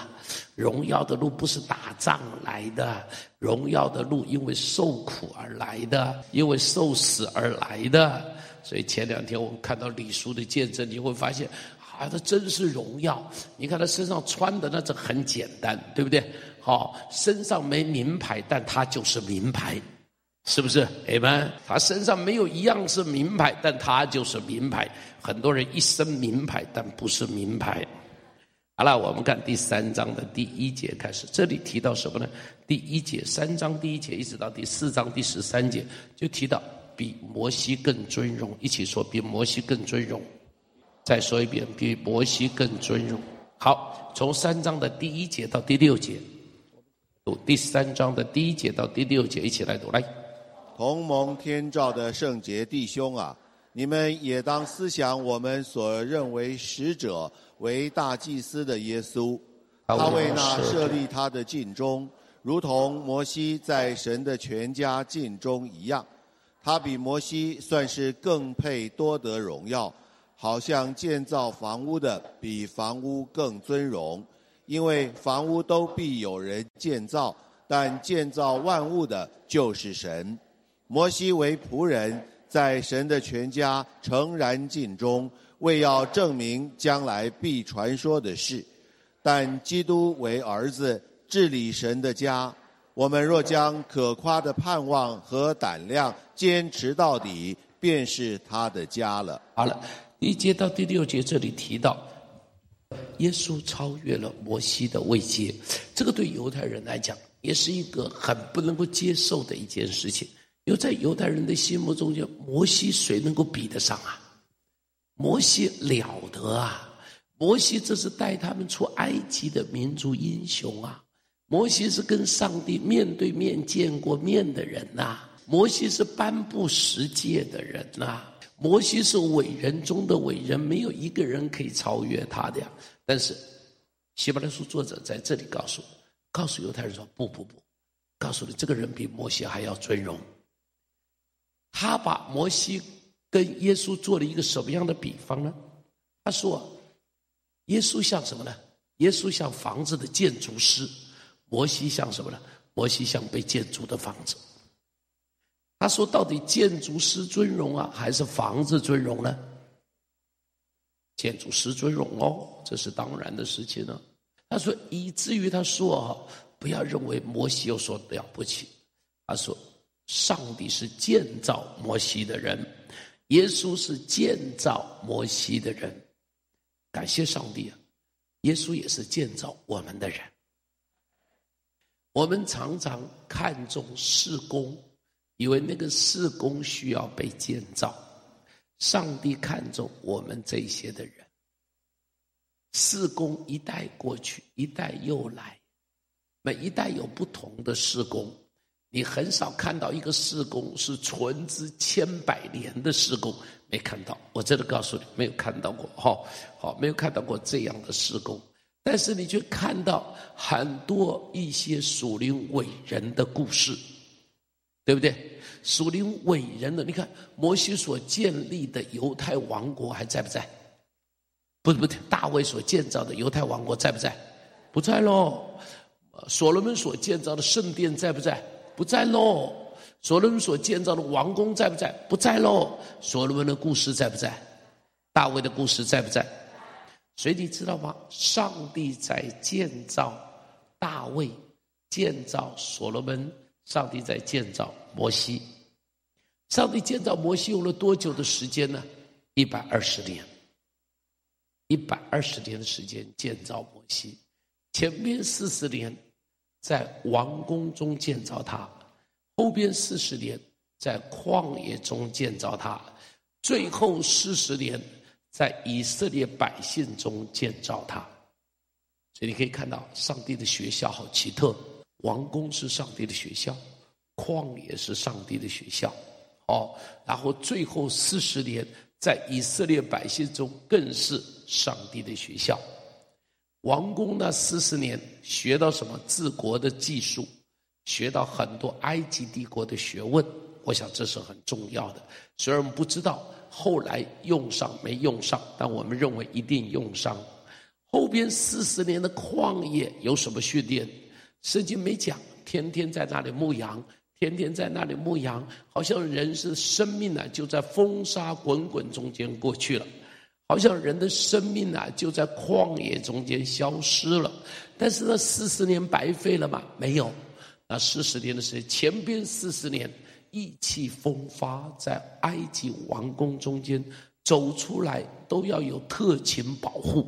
荣耀的路不是打仗来的，荣耀的路因为受苦而来的，因为受死而来的。所以前两天我们看到李叔的见证，你会发现。啊，他真是荣耀！你看他身上穿的那这很简单，对不对？好，身上没名牌，但他就是名牌，是不是？哎们，他身上没有一样是名牌，但他就是名牌。很多人一身名牌，但不是名牌。好了，我们看第三章的第一节开始，这里提到什么呢？第一节，三章第一节一直到第四章第十三节，就提到比摩西更尊荣，一起说比摩西更尊荣。再说一遍，比摩西更尊荣。好，从三章的第一节到第六节，读第三章的第一节到第六节，一起来读来。同蒙天照的圣洁弟兄啊，你们也当思想我们所认为使者为大祭司的耶稣，他为那设立他的尽忠，如同摩西在神的全家尽忠一样，他比摩西算是更配多得荣耀。好像建造房屋的比房屋更尊荣，因为房屋都必有人建造，但建造万物的就是神。摩西为仆人，在神的全家诚然尽忠，为要证明将来必传说的事。但基督为儿子，治理神的家。我们若将可夸的盼望和胆量坚持到底，便是他的家了。好了。一节到第六节，这里提到耶稣超越了摩西的位阶，这个对犹太人来讲也是一个很不能够接受的一件事情。因为在犹太人的心目中，间摩西谁能够比得上啊？摩西了得啊！摩西这是带他们出埃及的民族英雄啊！摩西是跟上帝面对面见过面的人呐！摩西是颁布十诫的人呐！摩西是伟人中的伟人，没有一个人可以超越他的呀。但是，希伯来书作者在这里告诉，告诉犹太人说：“不不不，告诉你，这个人比摩西还要尊荣。他把摩西跟耶稣做了一个什么样的比方呢？他说，耶稣像什么呢？耶稣像房子的建筑师，摩西像什么呢？摩西像被建筑的房子。他说：“到底建筑师尊荣啊，还是房子尊荣呢？”建筑师尊荣哦，这是当然的事情了。他说：“以至于他说啊，不要认为摩西有所了不起。”他说：“上帝是建造摩西的人，耶稣是建造摩西的人。感谢上帝啊，耶稣也是建造我们的人。我们常常看重事工。”以为那个事工需要被建造，上帝看重我们这些的人。事工一代过去，一代又来，每一代有不同的事工。你很少看到一个事工是存之千百年的事工，没看到。我真的告诉你，没有看到过。哈，好，没有看到过这样的事工。但是你却看到很多一些属灵伟人的故事。对不对？属灵伟人的，你看摩西所建立的犹太王国还在不在？不不，大卫所建造的犹太王国在不在？不在喽。所罗门所建造的圣殿在不在？不在喽。所罗门所建造的王宫在不在？不在喽。所罗门的故事在不在？大卫的故事在不在？所以你知道吗？上帝在建造大卫，建造所罗门。上帝在建造摩西，上帝建造摩西用了多久的时间呢？一百二十年，一百二十年的时间建造摩西，前面四十年在王宫中建造他，后边四十年在旷野中建造他，最后四十年在以色列百姓中建造他。所以你可以看到，上帝的学校好奇特。王宫是上帝的学校，旷野是上帝的学校，哦，然后最后四十年在以色列百姓中更是上帝的学校。王宫那四十年学到什么治国的技术，学到很多埃及帝国的学问，我想这是很重要的。虽然我们不知道后来用上没用上，但我们认为一定用上。后边四十年的旷野有什么训练？圣经没讲，天天在那里牧羊，天天在那里牧羊，好像人是生命呢，就在风沙滚滚中间过去了，好像人的生命啊，就在旷野中间消失了。但是那四十年白费了吗？没有，那四十年的时间，前边四十年意气风发，在埃及王宫中间走出来，都要有特勤保护。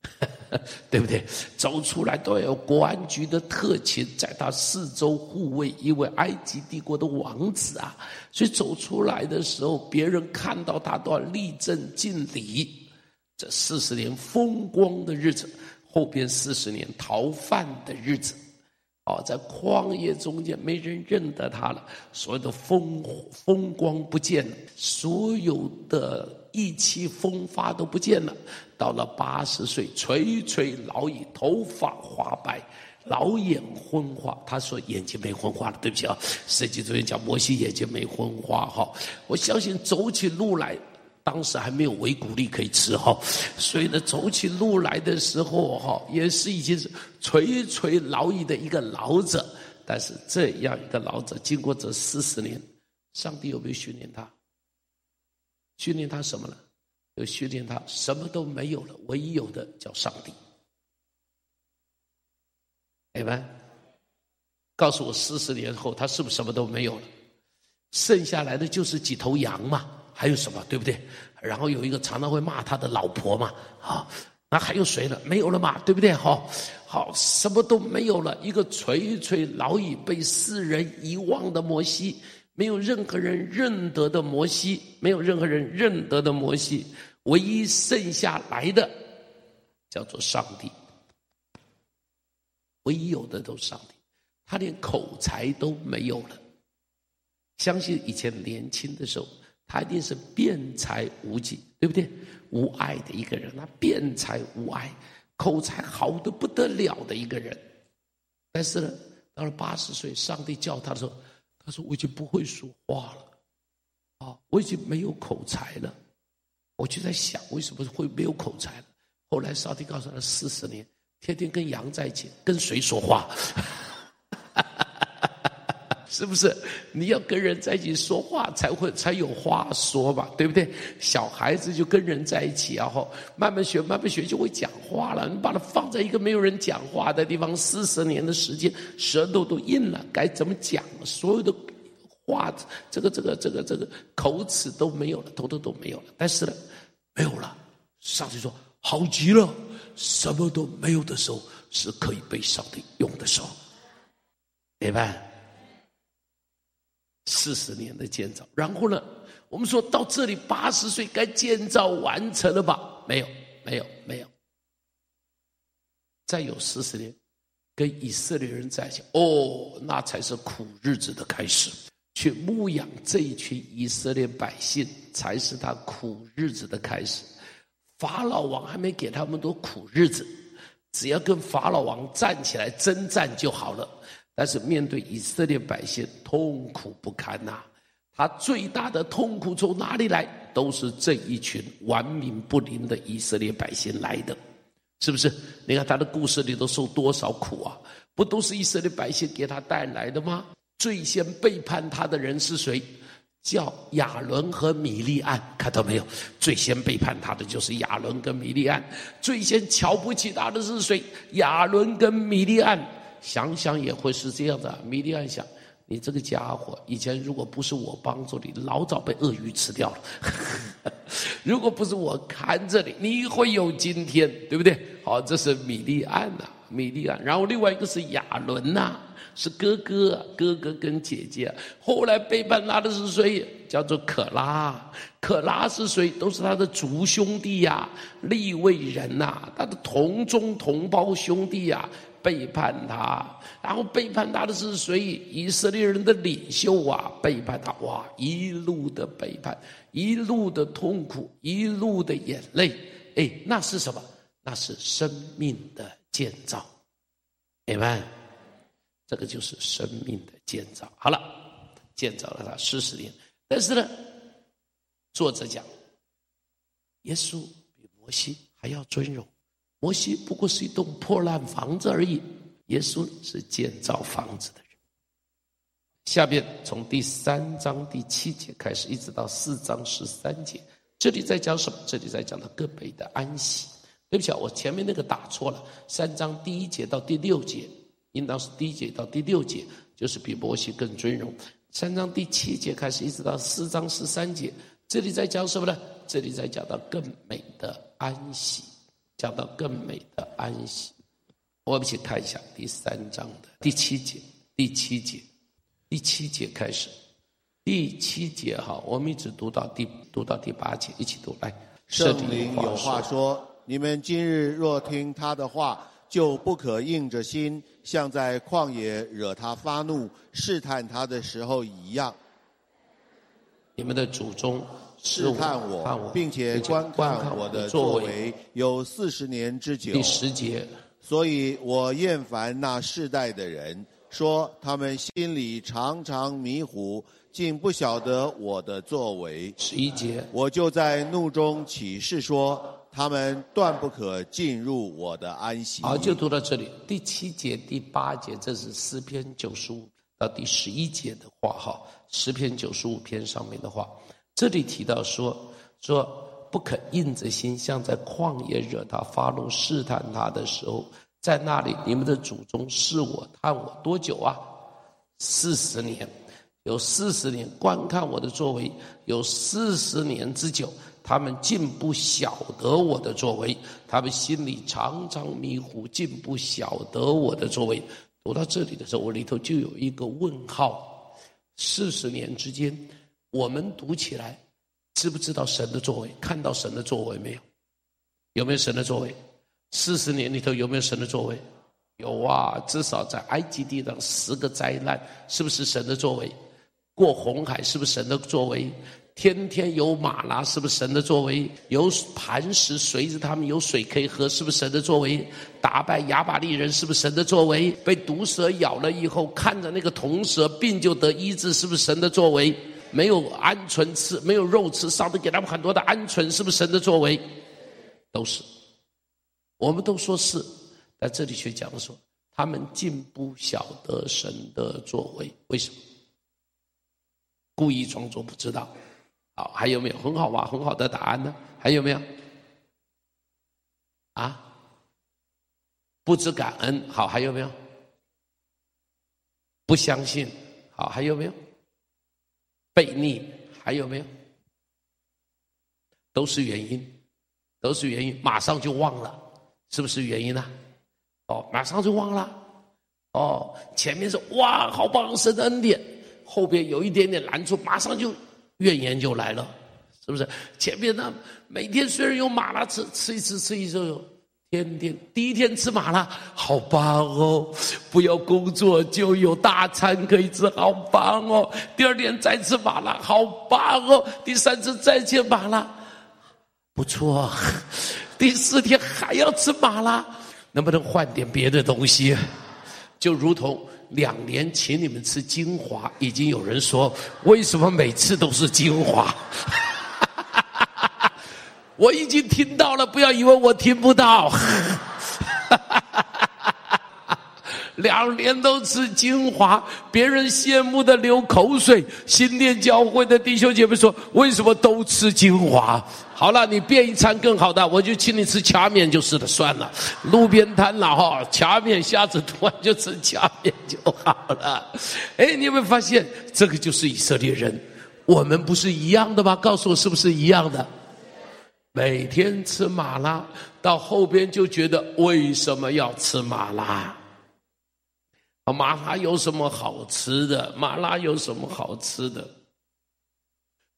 对不对？走出来都要有国安局的特勤在他四周护卫，因为埃及帝国的王子啊，所以走出来的时候，别人看到他都要立正敬礼。这四十年风光的日子，后边四十年逃犯的日子，哦，在旷野中间没人认得他了，所有的风风光不见了，所有的。意气风发都不见了，到了八十岁垂垂老矣，头发花白，老眼昏花。他说眼睛没昏花了，对不起啊。圣经中间讲摩西眼睛没昏花哈。我相信走起路来，当时还没有维骨力可以吃哈，所以呢，走起路来的时候哈，也是已经是垂垂老矣的一个老者。但是这样一个老者，经过这四十年，上帝有没有训练他？训练他什么了？就训练他什么都没有了，唯一有的叫上帝。明白？告诉我，四十年后他是不是什么都没有了？剩下来的就是几头羊嘛，还有什么？对不对？然后有一个常常会骂他的老婆嘛，啊，那还有谁了？没有了嘛，对不对？好，好，什么都没有了，一个垂垂老矣、被世人遗忘的摩西。没有任何人认得的摩西，没有任何人认得的摩西，唯一剩下来的叫做上帝。唯一有的都是上帝，他连口才都没有了。相信以前年轻的时候，他一定是辩才无忌，对不对？无爱的一个人，他辩才无碍，口才好的不得了的一个人。但是呢，到了八十岁，上帝叫他的时候。他说：“我已经不会说话了，啊，我已经没有口才了。我就在想，为什么会没有口才了？后来上帝告诉他：四十年，天天跟羊在一起，跟谁说话？是不是？你要跟人在一起说话，才会才有话说嘛，对不对？小孩子就跟人在一起，然后慢慢学，慢慢学就会讲话了。你把它放在一个没有人讲话的地方，四十年的时间，舌头都硬了，该怎么讲？所有的话，这个这个这个这个口齿都没有了，头头都没有了。但是呢，没有了。上帝说：“好极了，什么都没有的时候，是可以被上帝用的时候。”明白？四十年的建造，然后呢？我们说到这里，八十岁该建造完成了吧？没有，没有，没有。再有四十年，跟以色列人在一起，哦，那才是苦日子的开始。去牧养这一群以色列百姓，才是他苦日子的开始。法老王还没给他们多苦日子，只要跟法老王站起来征战就好了。但是面对以色列百姓，痛苦不堪呐！他最大的痛苦从哪里来？都是这一群顽冥不灵的以色列百姓来的，是不是？你看他的故事里头受多少苦啊？不都是以色列百姓给他带来的吗？最先背叛他的人是谁？叫亚伦和米利暗，看到没有？最先背叛他的就是亚伦跟米利暗，最先瞧不起他的是谁？亚伦跟米利暗。想想也会是这样的。米利安想，你这个家伙以前如果不是我帮助你，老早被鳄鱼吃掉了。如果不是我看着你，你会有今天，对不对？好，这是米利安呐，米利安。然后另外一个是亚伦呐，是哥哥，哥哥跟姐姐。后来背叛他的是谁？叫做可拉。可拉是谁？都是他的族兄弟呀、啊，利未人呐、他的同宗同胞兄弟呀、背叛他，然后背叛他的是谁？以色列人的领袖啊，背叛他，哇，一路的背叛，一路的痛苦，一路的眼泪，哎，那是什么？那是生命的建造，明白？这个就是生命的建造。好了，建造了他四十年，但是呢，作者讲，耶稣比摩西还要尊荣。摩西不过是一栋破烂房子而已，耶稣是建造房子的人。下边从第三章第七节开始，一直到四章十三节，这里在讲什么？这里在讲到更美的安息。对不起啊，我前面那个打错了。三章第一节到第六节，应当是第一节到第六节，就是比摩西更尊荣。三章第七节开始，一直到四章十三节，这里在讲什么呢？这里在讲到更美的安息。讲到更美的安息，我们一起看一下第三章的第七节，第七节，第七节开始，第七节哈，我们一直读到第读到第八节，一起读来。圣灵有话说：你们今日若听他的话，就不可硬着心，像在旷野惹他发怒、试探他的时候一样。你们的祖宗。试探我，并且观看我的作为有四十年之久。第十节，所以我厌烦那世代的人，说他们心里常常迷糊，竟不晓得我的作为。十一节，我就在怒中起誓说，他们断不可进入我的安息。好，就读到这里。第七节、第八节，这是诗篇九十五到第十一节的话，哈，诗篇九十五篇上面的话。这里提到说说不可硬着心，像在旷野惹他发怒、试探他的时候，在那里你们的祖宗试我、探我多久啊？四十年，有四十年观看我的作为，有四十年之久，他们竟不晓得我的作为，他们心里常常迷糊，竟不晓得我的作为。读到这里的时候，我里头就有一个问号：四十年之间。我们读起来，知不知道神的作为？看到神的作为没有？有没有神的作为？四十年里头有没有神的作为？有啊，至少在埃及地上十个灾难，是不是神的作为？过红海是不是神的作为？天天有马拉，是不是神的作为？有磐石随着他们有水可以喝，是不是神的作为？打败亚玛力人是不是神的作为？被毒蛇咬了以后，看着那个铜蛇病就得医治，是不是神的作为？没有鹌鹑吃，没有肉吃，上帝给他们很多的鹌鹑，是不是神的作为？都是，我们都说是，在这里却讲说，他们竟不晓得神的作为，为什么？故意装作不知道。好，还有没有？很好吧，很好的答案呢？还有没有？啊？不知感恩，好，还有没有？不相信，好，还有没有？悖逆，还有没有？都是原因，都是原因，马上就忘了，是不是原因呢？哦，马上就忘了。哦，前面是哇，好棒，神的恩典，后边有一点点难处，马上就怨言就来了，是不是？前面呢，每天虽然有马拉吃，吃一次，吃一次。天天第一天吃麻辣，好棒哦！不要工作就有大餐可以吃，好棒哦！第二天再吃麻辣，好棒哦！第三次再吃麻辣，不错。第四天还要吃麻辣，能不能换点别的东西？就如同两年请你们吃精华，已经有人说，为什么每次都是精华？我已经听到了，不要以为我听不到。两年都吃精华，别人羡慕的流口水。新店教会的弟兄姐妹说：“为什么都吃精华？”好了，你变一餐更好的，我就请你吃掐面就是了。算了，路边摊了哈，掐面虾子突然就吃掐面就好了。哎，你有没有发现，这个就是以色列人？我们不是一样的吗？告诉我，是不是一样的？每天吃麻辣，到后边就觉得为什么要吃麻辣？麻辣有什么好吃的？麻辣有什么好吃的？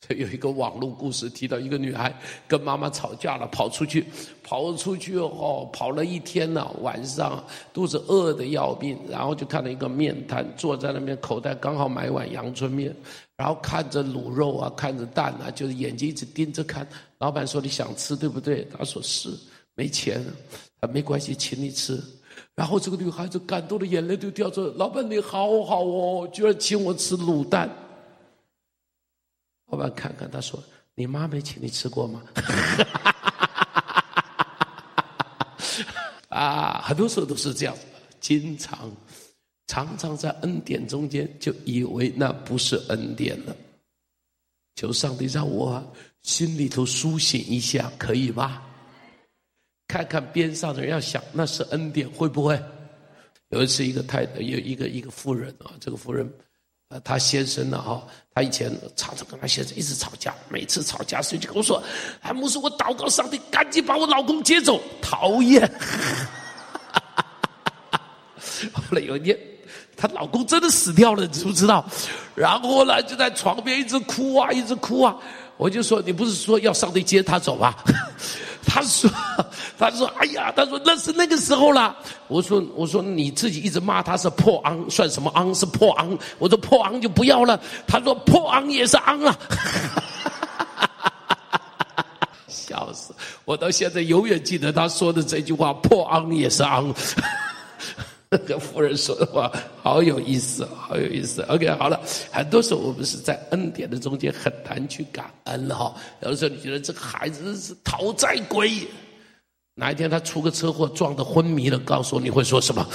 这有一个网络故事，提到一个女孩跟妈妈吵架了，跑出去，跑出去哦，跑了一天了，晚上肚子饿得要命，然后就看到一个面摊，坐在那边，口袋刚好买一碗阳春面，然后看着卤肉啊，看着蛋啊，就是眼睛一直盯着看。老板说：“你想吃对不对？”他说：“是，没钱。”他没关系，请你吃。然后这个女孩子感动的眼泪都掉出来。老板你好好哦，居然请我吃卤蛋。老板看看，他说：“你妈没请你吃过吗？” 啊，很多时候都是这样，经常常常在恩典中间就以为那不是恩典了。求上帝让我。心里头苏醒一下，可以吧？看看边上的人，要想那是恩典，会不会？有一次，一个太太，有一个一个妇人啊，这个妇人，呃，她先生呢，哈，她以前常常跟她先生一直吵架，每次吵架，所以就跟我说：“哎，牧师，我祷告上帝，赶紧把我老公接走，讨厌。”后来有一天，她老公真的死掉了，你知不知道？然后呢，就在床边一直哭啊，一直哭啊。我就说，你不是说要上帝接他走吗？她说，她说，哎呀，她说那是那个时候了。我说，我说你自己一直骂他是破昂，算什么昂？是破昂。我说破昂就不要了。他说破昂也是昂啊。笑死！我到现在永远记得他说的这句话：破昂也是昂。那个妇人说的话好有意思，好有意思。OK，好了，很多时候我们是在恩典的中间很难去感恩哈。有的时候你觉得这个孩子是讨债鬼，哪一天他出个车祸撞得昏迷了，告诉我你会说什么？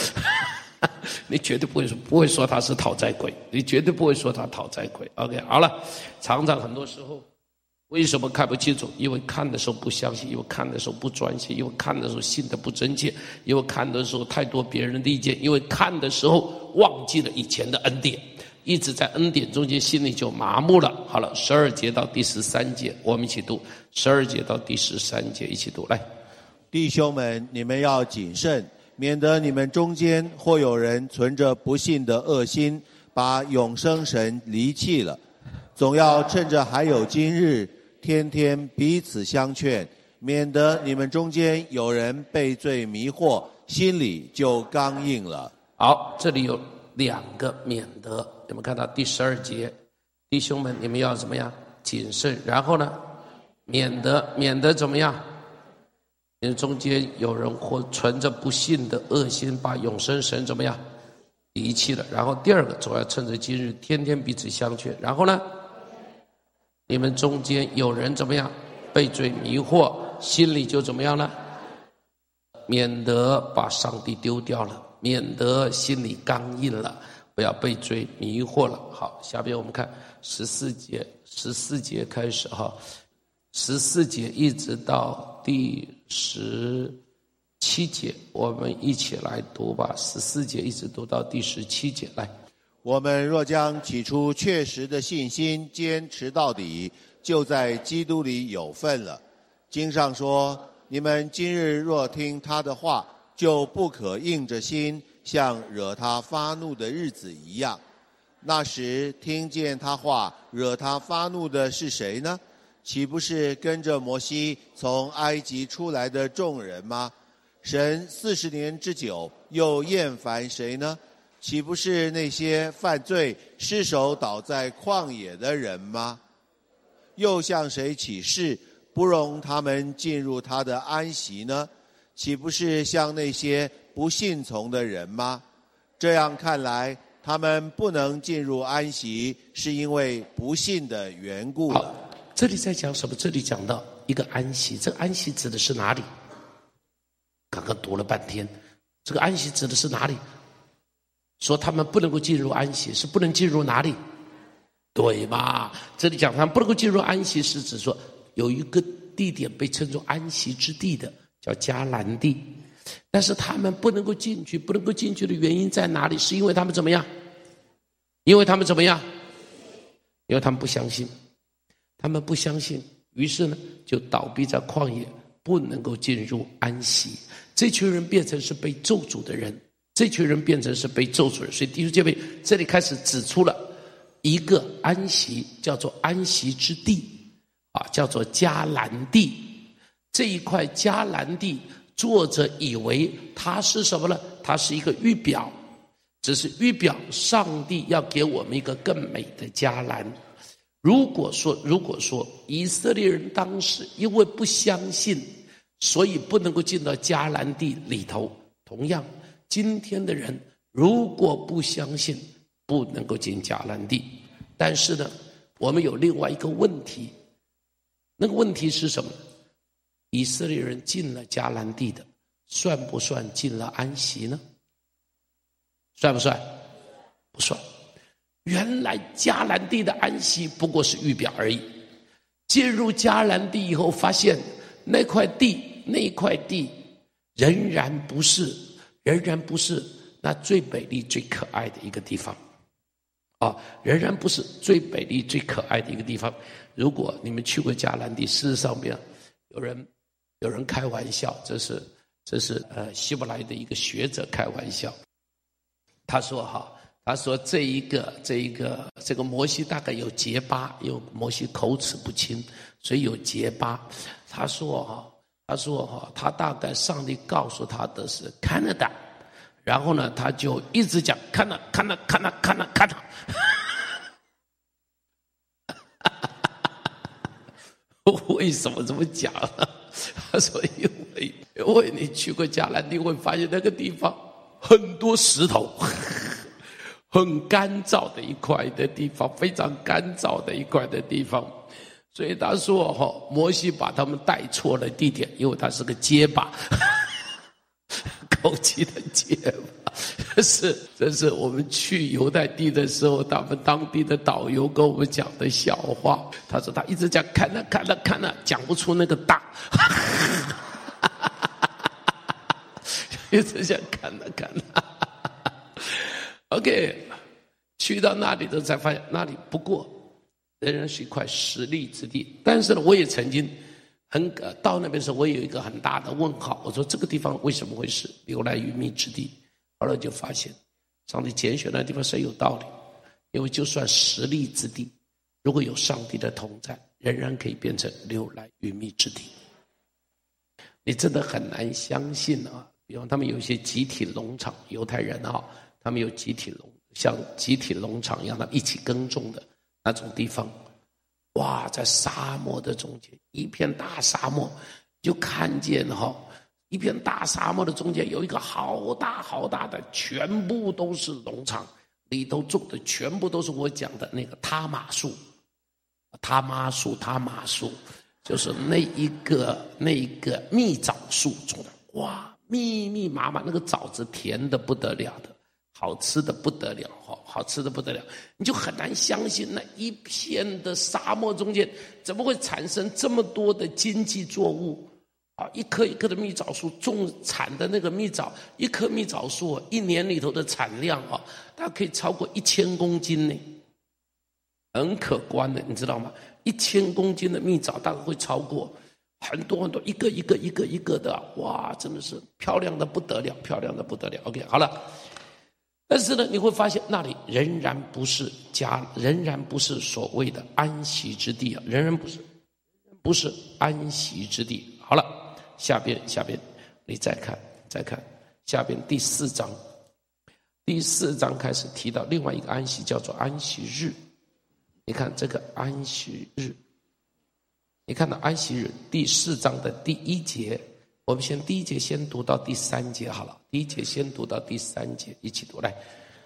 你绝对不会说，不会说他是讨债鬼，你绝对不会说他讨债鬼。OK，好了，常常很多时候。为什么看不清楚？因为看的时候不相信，因为看的时候不专心，因为看的时候信的不真切，因为看的时候太多别人的意见，因为看的时候忘记了以前的恩典，一直在恩典中间，心里就麻木了。好了，十二节到第十三节，我们一起读。十二节到第十三节，一起读。来，弟兄们，你们要谨慎，免得你们中间或有人存着不信的恶心，把永生神离弃了。总要趁着还有今日。天天彼此相劝，免得你们中间有人被罪迷惑，心里就刚硬了。好，这里有两个免得，你们看到第十二节？弟兄们，你们要怎么样？谨慎。然后呢？免得，免得怎么样？你们中间有人或存着不信的恶心，把永生神怎么样？遗弃了。然后第二个，总要趁着今日，天天彼此相劝。然后呢？你们中间有人怎么样？被罪迷惑，心里就怎么样了？免得把上帝丢掉了，免得心里刚硬了。不要被罪迷惑了。好，下边我们看十四节，十四节开始哈，十四节一直到第十七节，我们一起来读吧。十四节一直读到第十七节，来。我们若将起初确实的信心坚持到底，就在基督里有份了。经上说：“你们今日若听他的话，就不可硬着心，像惹他发怒的日子一样。那时听见他话，惹他发怒的是谁呢？岂不是跟着摩西从埃及出来的众人吗？神四十年之久，又厌烦谁呢？”岂不是那些犯罪失手倒在旷野的人吗？又向谁起誓，不容他们进入他的安息呢？岂不是向那些不信从的人吗？这样看来，他们不能进入安息，是因为不信的缘故。好，这里在讲什么？这里讲到一个安息，这个安息指的是哪里？刚刚读了半天，这个安息指的是哪里？说他们不能够进入安息，是不能进入哪里？对吧？这里讲他们不能够进入安息，是指说有一个地点被称作安息之地的，叫迦南地。但是他们不能够进去，不能够进去的原因在哪里？是因为他们怎么样？因为他们怎么样？因为他们不相信，他们不相信，于是呢就倒闭在旷野，不能够进入安息。这群人变成是被咒诅的人。这群人变成是被咒诅的，所以弟兄姐妹，这里开始指出了一个安息，叫做安息之地，啊，叫做迦南地。这一块迦南地，作者以为它是什么呢？它是一个预表，只是预表上帝要给我们一个更美的迦南。如果说，如果说以色列人当时因为不相信，所以不能够进到迦南地里头，同样。今天的人如果不相信，不能够进迦南地。但是呢，我们有另外一个问题，那个问题是什么？以色列人进了迦南地的，算不算进了安息呢？算不算？不算。原来迦南地的安息不过是预表而已。进入迦南地以后，发现那块地，那块地仍然不是。仍然不是那最美丽、最可爱的一个地方，啊，仍然不是最美丽、最可爱的一个地方。如果你们去过迦南地，事实上边有人有人开玩笑，这是这是呃希伯来的一个学者开玩笑。他说哈，他说这一个这一个这个摩西大概有结巴，有摩西口齿不清，所以有结巴。他说哈。他说：“哈，他大概上帝告诉他的是 Canada，然后呢，他就一直讲 Canada，Canada，Canada，Canada。为什么这么讲？他说：因为因为你去过迦南地，会发现那个地方很多石头，很干燥的一块的地方，非常干燥的一块的地方。”所以他说：“哈，摩西把他们带错了地点，因为他是个结巴，口气的结巴。是这是我们去犹太地的时候，他们当地的导游跟我们讲的笑话。他说他一直讲看了看了看了，讲不出那个大，一直讲看了看了。OK，去到那里头才发现，那里不过。”仍然是一块实力之地，但是呢，我也曾经很到那边的时候，我有一个很大的问号。我说这个地方为什么会是流奶与蜜之地？后来就发现，上帝拣选那地方是有道理，因为就算实力之地，如果有上帝的同在，仍然可以变成流奶与蜜之地。你真的很难相信啊！比方他们有一些集体农场，犹太人啊，他们有集体农，像集体农场一样，他们一起耕种的。那种地方，哇，在沙漠的中间，一片大沙漠，就看见哈，一片大沙漠的中间有一个好大好大的，全部都是农场，里头种的全部都是我讲的那个他玛树，他妈树，他玛树，就是那一个那一个蜜枣树种的，哇，密密麻麻，那个枣子甜的不得了的，好吃的不得了，好，好吃的不得了，你就很难相信那一片的沙漠中间怎么会产生这么多的经济作物啊？一棵一棵的蜜枣树种产的那个蜜枣，一棵蜜枣树一年里头的产量啊，它可以超过一千公斤呢，很可观的，你知道吗？一千公斤的蜜枣大概会超过很多很多，一个一个一个一个的，哇，真的是漂亮的不得了，漂亮的不得了。OK，好了。但是呢，你会发现那里仍然不是家，仍然不是所谓的安息之地啊，仍然不是，不是安息之地。好了，下边下边，你再看再看下边第四章，第四章开始提到另外一个安息，叫做安息日。你看这个安息日，你看到安息日第四章的第一节。我们先第一节先读到第三节好了，第一节先读到第三节，一起读来。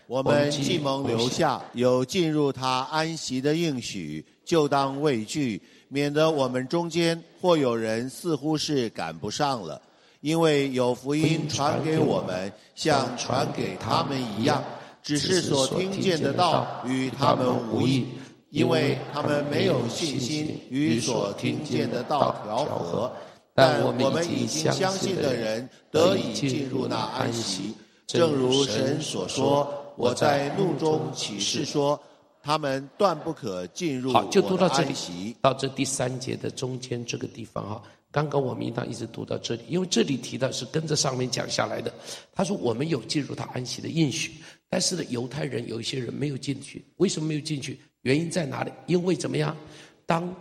我们既蒙留下有进入他安息的应许，就当畏惧，免得我们中间或有人似乎是赶不上了，因为有福音传给我们，像传给他们一样，只是所听见的道与他们无异，因为他们没有信心与所听见的道调和。但我们已经相信的人得以进入那安息，正如神所说：“我在怒中起誓说，他们断不可进入。”好，就读到这里，到这第三节的中间这个地方哈。刚刚我们应当一直读到这里，因为这里提到是跟着上面讲下来的。他说：“我们有进入他安息的应许，但是呢，犹太人有一些人没有进去。为什么没有进去？原因在哪里？因为怎么样？当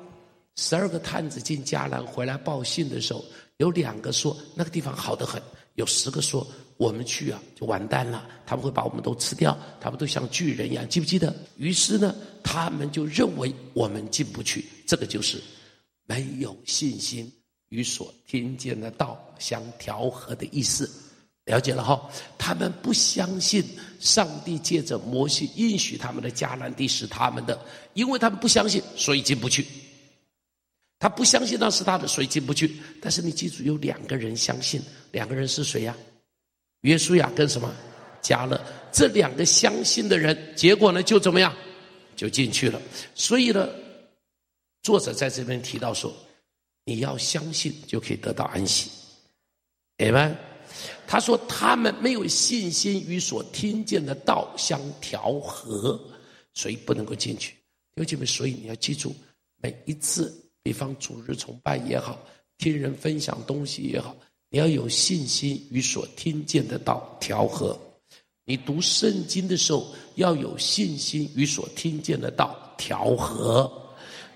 十二个探子进迦南回来报信的时候，有两个说那个地方好得很，有十个说我们去啊就完蛋了，他们会把我们都吃掉，他们都像巨人一样，记不记得？于是呢，他们就认为我们进不去，这个就是没有信心与所听见的道相调和的意思，了解了哈？他们不相信上帝借着摩西应许他们的迦南地是他们的，因为他们不相信，所以进不去。他不相信那是他的，所以进不去。但是你记住，有两个人相信，两个人是谁呀？约书亚跟什么？加勒。这两个相信的人，结果呢就怎么样？就进去了。所以呢，作者在这边提到说，你要相信就可以得到安息。明白？他说他们没有信心与所听见的道相调和，所以不能够进去。弟兄姐妹，所以你要记住，每一次。比方主日崇拜也好，听人分享东西也好，你要有信心与所听见的道调和。你读圣经的时候要有信心与所听见的道调和。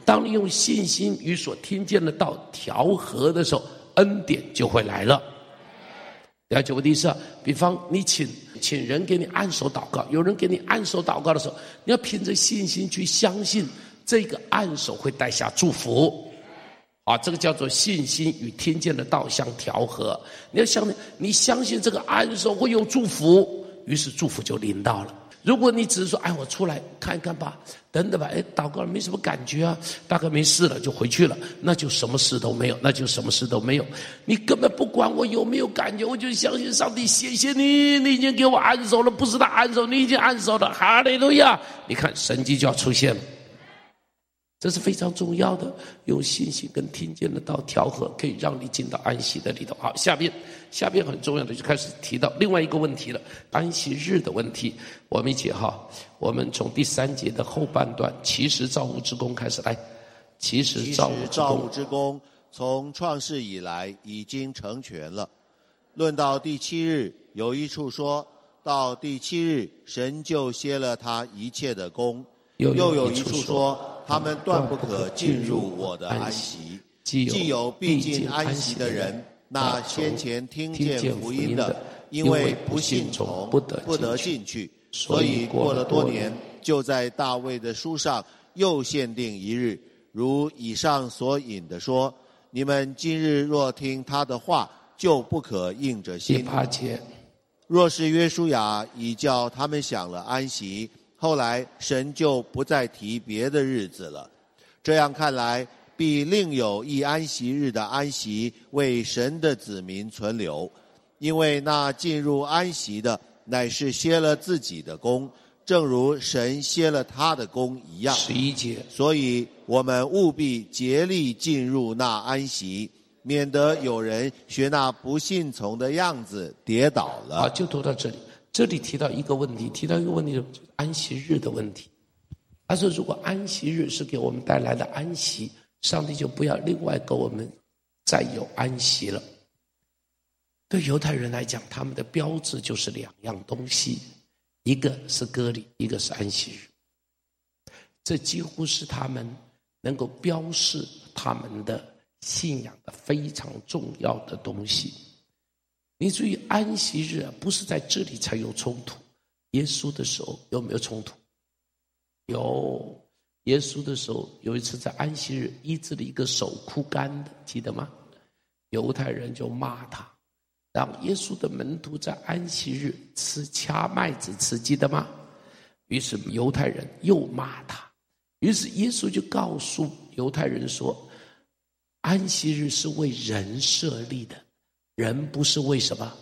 当你用信心与所听见的道调和的时候，恩典就会来了。了解我的意思？比方你请请人给你按手祷告，有人给你按手祷告的时候，你要凭着信心去相信。这个按手会带下祝福，啊，这个叫做信心与听见的道相调和。你要相信，你相信这个按手会有祝福，于是祝福就临到了。如果你只是说，哎，我出来看一看吧，等等吧，哎，祷告没什么感觉啊，大概没事了就回去了，那就什么事都没有，那就什么事都没有。你根本不管我有没有感觉，我就相信上帝，谢谢你，你已经给我按手了，不是他按手，你已经按手了，哈利路亚！你看神迹就要出现了。这是非常重要的，用信心跟听见的道调和，可以让你进到安息的里头。好，下面下面很重要的就开始提到另外一个问题了，安息日的问题。我们一起哈，我们从第三节的后半段，其实造物之功开始来。其实造物之功从创世以来已经成全了。论到第七日，有一处说到第七日，神就歇了他一切的工。又有一处说。他们断不可进入我的安息。既有必进安息的人，那先前听见福音的，因为不信从，不得进去。所以过了多年，就在大卫的书上又限定一日，如以上所引的说：你们今日若听他的话，就不可硬着心。若是约书亚已叫他们享了安息。后来神就不再提别的日子了，这样看来，必另有一安息日的安息为神的子民存留，因为那进入安息的，乃是歇了自己的功，正如神歇了他的功一样。十一节，所以我们务必竭力进入那安息，免得有人学那不信从的样子跌倒了。好，就读到这里。这里提到一个问题，提到一个问题，就是安息日的问题。他说，如果安息日是给我们带来的安息，上帝就不要另外给我们再有安息了。对犹太人来讲，他们的标志就是两样东西，一个是割礼，一个是安息日。这几乎是他们能够标示他们的信仰的非常重要的东西。你注意，安息日啊不是在这里才有冲突，耶稣的时候有没有冲突？有。耶稣的时候有一次在安息日医治了一个手枯干的，记得吗？犹太人就骂他。让耶稣的门徒在安息日吃掐麦子吃，记得吗？于是犹太人又骂他。于是耶稣就告诉犹太人说：“安息日是为人设立的，人不是为什么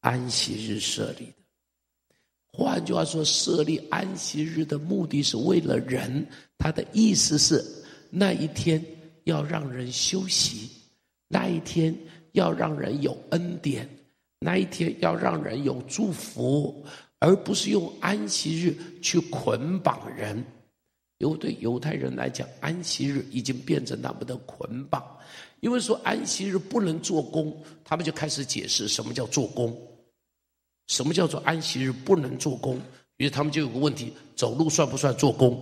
安息日设立的。换句话说，设立安息日的目的是为了人。他的意思是，那一天要让人休息，那一天。”要让人有恩典，那一天要让人有祝福，而不是用安息日去捆绑人。因为对犹太人来讲，安息日已经变成他们的捆绑。因为说安息日不能做工，他们就开始解释什么叫做工，什么叫做安息日不能做工。于是他们就有个问题：走路算不算做工？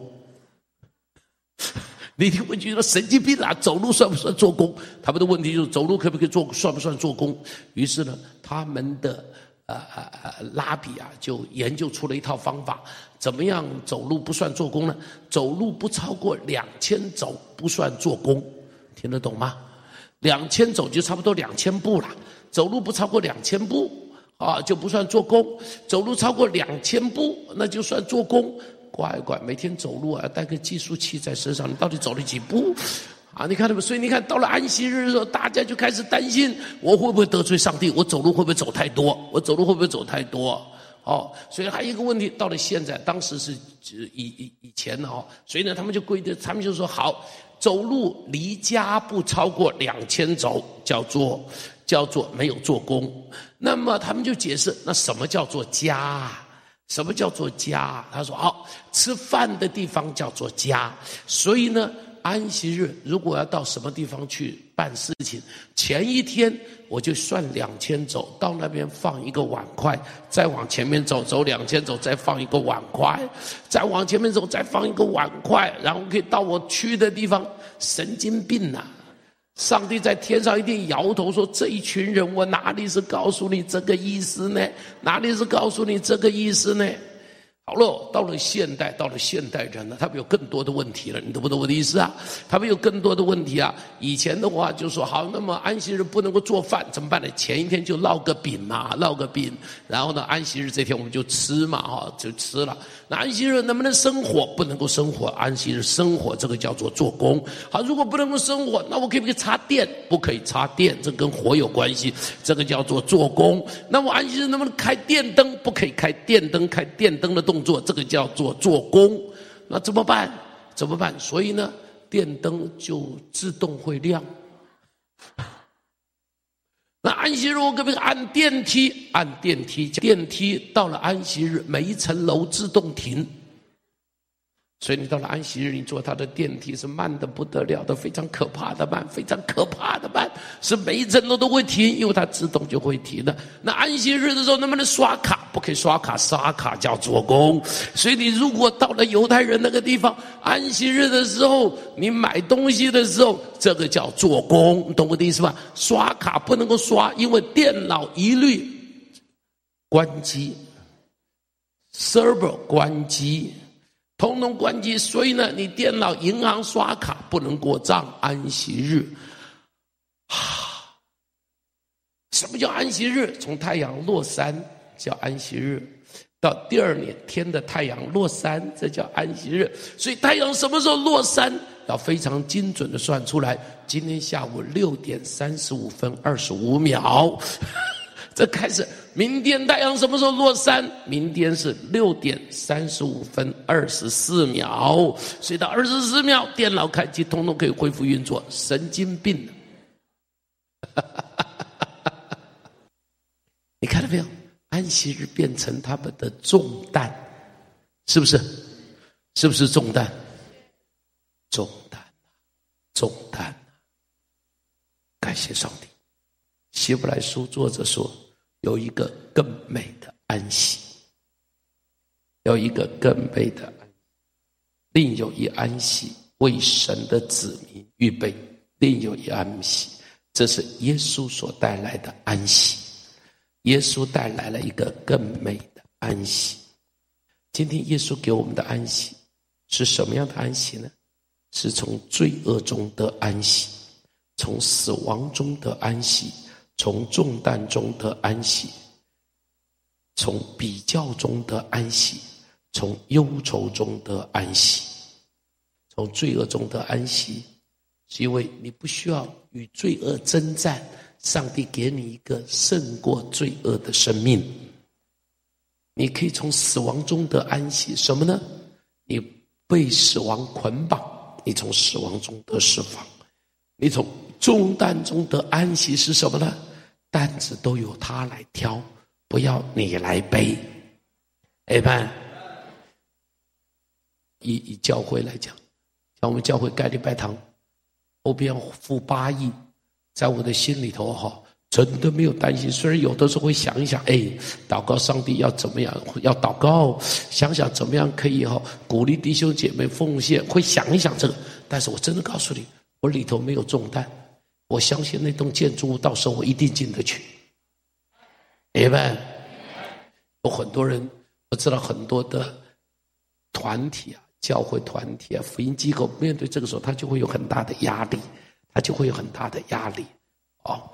你听问句说神经病啊，走路算不算做工？他们的问题就是走路可不可以做，算不算做工？于是呢，他们的呃呃呃拉比啊，就研究出了一套方法，怎么样走路不算做工呢？走路不超过两千走不算做工，听得懂吗？两千走就差不多两千步了，走路不超过两千步啊就不算做工，走路超过两千步那就算做工。乖乖，每天走路啊，带个计数器在身上，你到底走了几步？啊，你看到没？所以你看到了安息日的时候，大家就开始担心，我会不会得罪上帝？我走路会不会走太多？我走路会不会走太多？哦，所以还有一个问题，到了现在，当时是以以以前哦，所以呢，他们就规定，他们就说好，走路离家不超过两千走，叫做叫做没有做工。那么他们就解释，那什么叫做家？什么叫做家？他说：“哦，吃饭的地方叫做家。所以呢，安息日如果要到什么地方去办事情，前一天我就算两千走，到那边放一个碗筷，再往前面走，走两千走，再放一个碗筷，再往前面走，再放一个碗筷，然后可以到我去的地方。神经病呐！”上帝在天上一定摇头说：“这一群人，我哪里是告诉你这个意思呢？哪里是告诉你这个意思呢？”好了，到了现代，到了现代人了，他们有更多的问题了，你懂不懂我的意思啊？他们有更多的问题啊！以前的话就说好，那么安息日不能够做饭怎么办呢？前一天就烙个饼嘛，烙个饼，然后呢，安息日这天我们就吃嘛，哈，就吃了。那安息日能不能生火？不能够生火，安息日生火这个叫做做工。好，如果不能够生火，那我可不可以插电？不可以插电，这跟火有关系，这个叫做做工。那我安息日能不能开电灯？不可以开电灯，开电灯的。动作这个叫做做工，那怎么办？怎么办？所以呢，电灯就自动会亮。那安息日我可不可以按电梯？按电梯，电梯到了安息日，每一层楼自动停。所以你到了安息日，你坐他的电梯是慢的不得了的，非常可怕的慢，非常可怕的慢，是每一层楼都会停，因为它自动就会停的。那安息日的时候能不能刷卡？不可以刷卡，刷卡叫做工。所以你如果到了犹太人那个地方，安息日的时候，你买东西的时候，这个叫做工，你懂我的意思吧？刷卡不能够刷，因为电脑一律关机，server 关机。通通关机，所以呢，你电脑、银行刷卡不能过账。安息日，啊，什么叫安息日？从太阳落山叫安息日，到第二年天的太阳落山，这叫安息日。所以太阳什么时候落山，要非常精准的算出来。今天下午六点三十五分二十五秒，这开始明天太阳什么时候落山？明天是六点三十五分二十四秒，睡到二十四秒，电脑开机，通通可以恢复运作。神经病！你看到没有？安息日变成他们的重担，是不是？是不是重担？重担，重担。感谢上帝。希伯来书作者说：“有一个更美的安息，有一个更美的安，另有一安息为神的子民预备，另有一安息，这是耶稣所带来的安息。耶稣带来了一个更美的安息。今天耶稣给我们的安息是什么样的安息呢？是从罪恶中得安息，从死亡中得安息。”从重担中得安息，从比较中得安息，从忧愁中得安息，从罪恶中得安息，是因为你不需要与罪恶征战，上帝给你一个胜过罪恶的生命。你可以从死亡中得安息，什么呢？你被死亡捆绑，你从死亡中得释放，你从重担中得安息是什么呢？担子都由他来挑，不要你来背。哎，盼以以教会来讲，像我们教会盖礼拜堂，后边付八亿，在我的心里头哈，真的没有担心。虽然有的时候会想一想，哎，祷告上帝要怎么样，要祷告，想想怎么样可以哈，鼓励弟兄姐妹奉献，会想一想这个。但是我真的告诉你，我里头没有重担。我相信那栋建筑物到时候我一定进得去。明白？有很多人，我知道很多的团体啊，教会团体啊，福音机构面对这个时候，他就会有很大的压力，他就会有很大的压力。哦，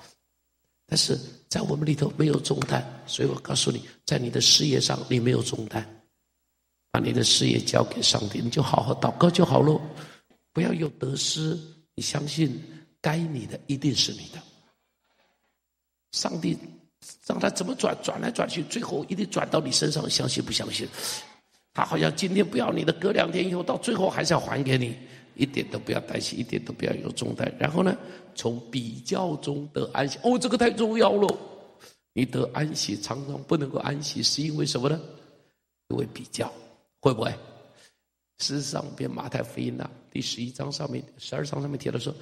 但是在我们里头没有重担，所以我告诉你，在你的事业上你没有重担，把你的事业交给上帝，你就好好祷告就好喽，不要有得失，你相信。该你的一定是你的，上帝让他怎么转转来转去，最后一定转到你身上，相信不相信？他好像今天不要你的，隔两天以后到最后还是要还给你，一点都不要担心，一点都不要有重担。然后呢，从比较中得安息。哦，这个太重要了。你得安息，常常不能够安息，是因为什么呢？因为比较，会不会？事实上，编马太福音啊，第十一章上面、十二章上面提到说。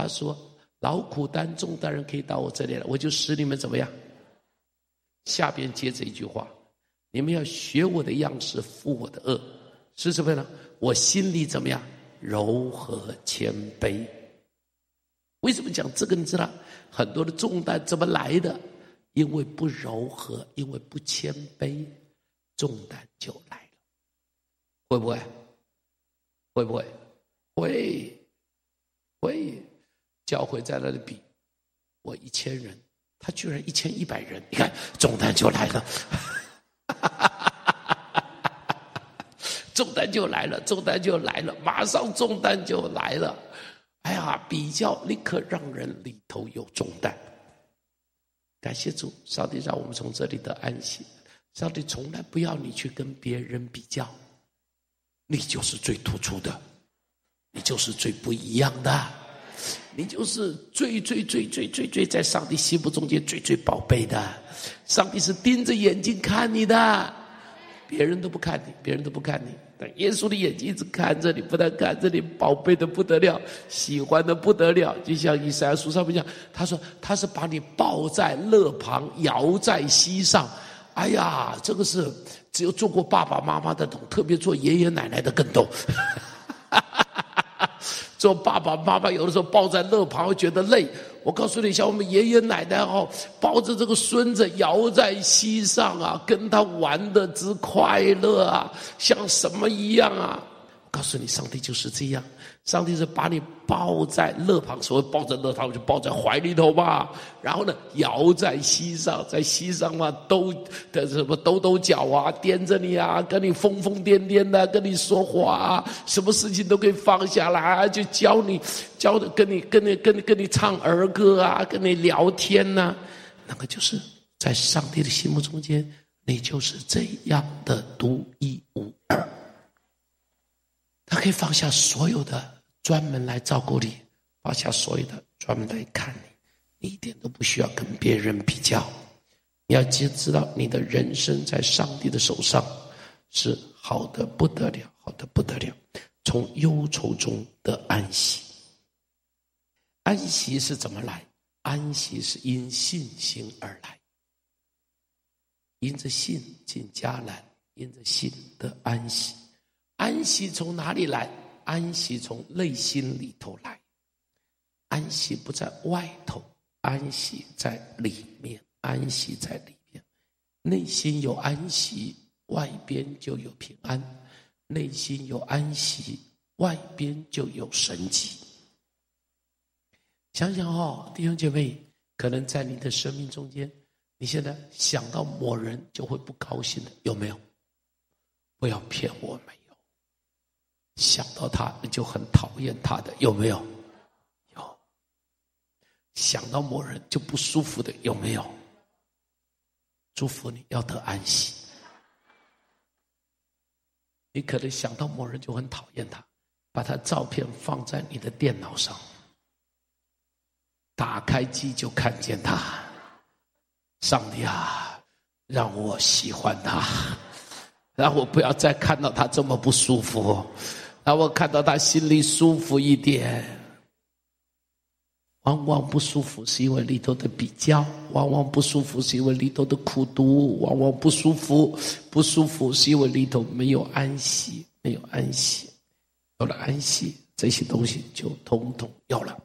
他说：“劳苦担重担人可以到我这里来，我就使你们怎么样？”下边接着一句话：“你们要学我的样式，负我的轭，是什么呢？我心里怎么样？柔和谦卑。为什么讲这个？你知道很多的重担怎么来的？因为不柔和，因为不谦卑，重担就来了。会不会？会不会？会，会。”教会在那里比，我一千人，他居然一千一百人，你看重担就来了，重担就来了，重担就来了，马上重担就来了，哎呀，比较立刻让人里头有重担。感谢主，上帝让我们从这里得安息。上帝从来不要你去跟别人比较，你就是最突出的，你就是最不一样的。你就是最最最最最最在上帝心目中间最最宝贝的，上帝是盯着眼睛看你的，别人都不看你，别人都不看你，但耶稣的眼睛一直看着你，不但看着你，宝贝的不得了，喜欢的不得了，就像以赛亚书上面讲，他说他是把你抱在肋旁，摇在膝上，哎呀，这个是只有做过爸爸妈妈的懂，特别做爷爷奶奶的更懂。做爸爸妈妈有的时候抱在肋旁会觉得累，我告诉你，像我们爷爷奶奶哦，抱着这个孙子摇在膝上啊，跟他玩的之快乐啊，像什么一样啊！告诉你，上帝就是这样。上帝是把你抱在肋旁，所谓抱在肋旁，就抱在怀里头吧。然后呢，摇在膝上，在膝上嘛，抖的什么抖抖脚啊，颠着你啊，跟你疯疯癫癫的，跟你说话啊，什么事情都可以放下来，就教你教的，跟你跟你跟你跟你唱儿歌啊，跟你聊天呐、那个就是在上帝的心目中间，你就是这样的独一无二。他可以放下所有的，专门来照顾你，放下所有的，专门来看你。你一点都不需要跟别人比较。你要知知道，你的人生在上帝的手上是好的不得了，好的不得了。从忧愁中得安息。安息是怎么来？安息是因信心而来。因着信进迦南，因着信得安息。安息从哪里来？安息从内心里头来。安息不在外头，安息在里面。安息在里面，内心有安息，外边就有平安；内心有安息，外边就有神迹。想想哦，弟兄姐妹，可能在你的生命中间，你现在想到某人就会不高兴的，有没有？不要骗我，们。想到他你就很讨厌他的，有没有？有。想到某人就不舒服的，有没有？祝福你要得安息。你可能想到某人就很讨厌他，把他照片放在你的电脑上，打开机就看见他。上帝啊，让我喜欢他，让我不要再看到他这么不舒服，让我看到他心里舒服一点。往往不舒服是因为里头的比较，往往不舒服是因为里头的苦读，往往不舒服，不舒服是因为里头没有安息，没有安息，有了安息，这些东西就统统有了。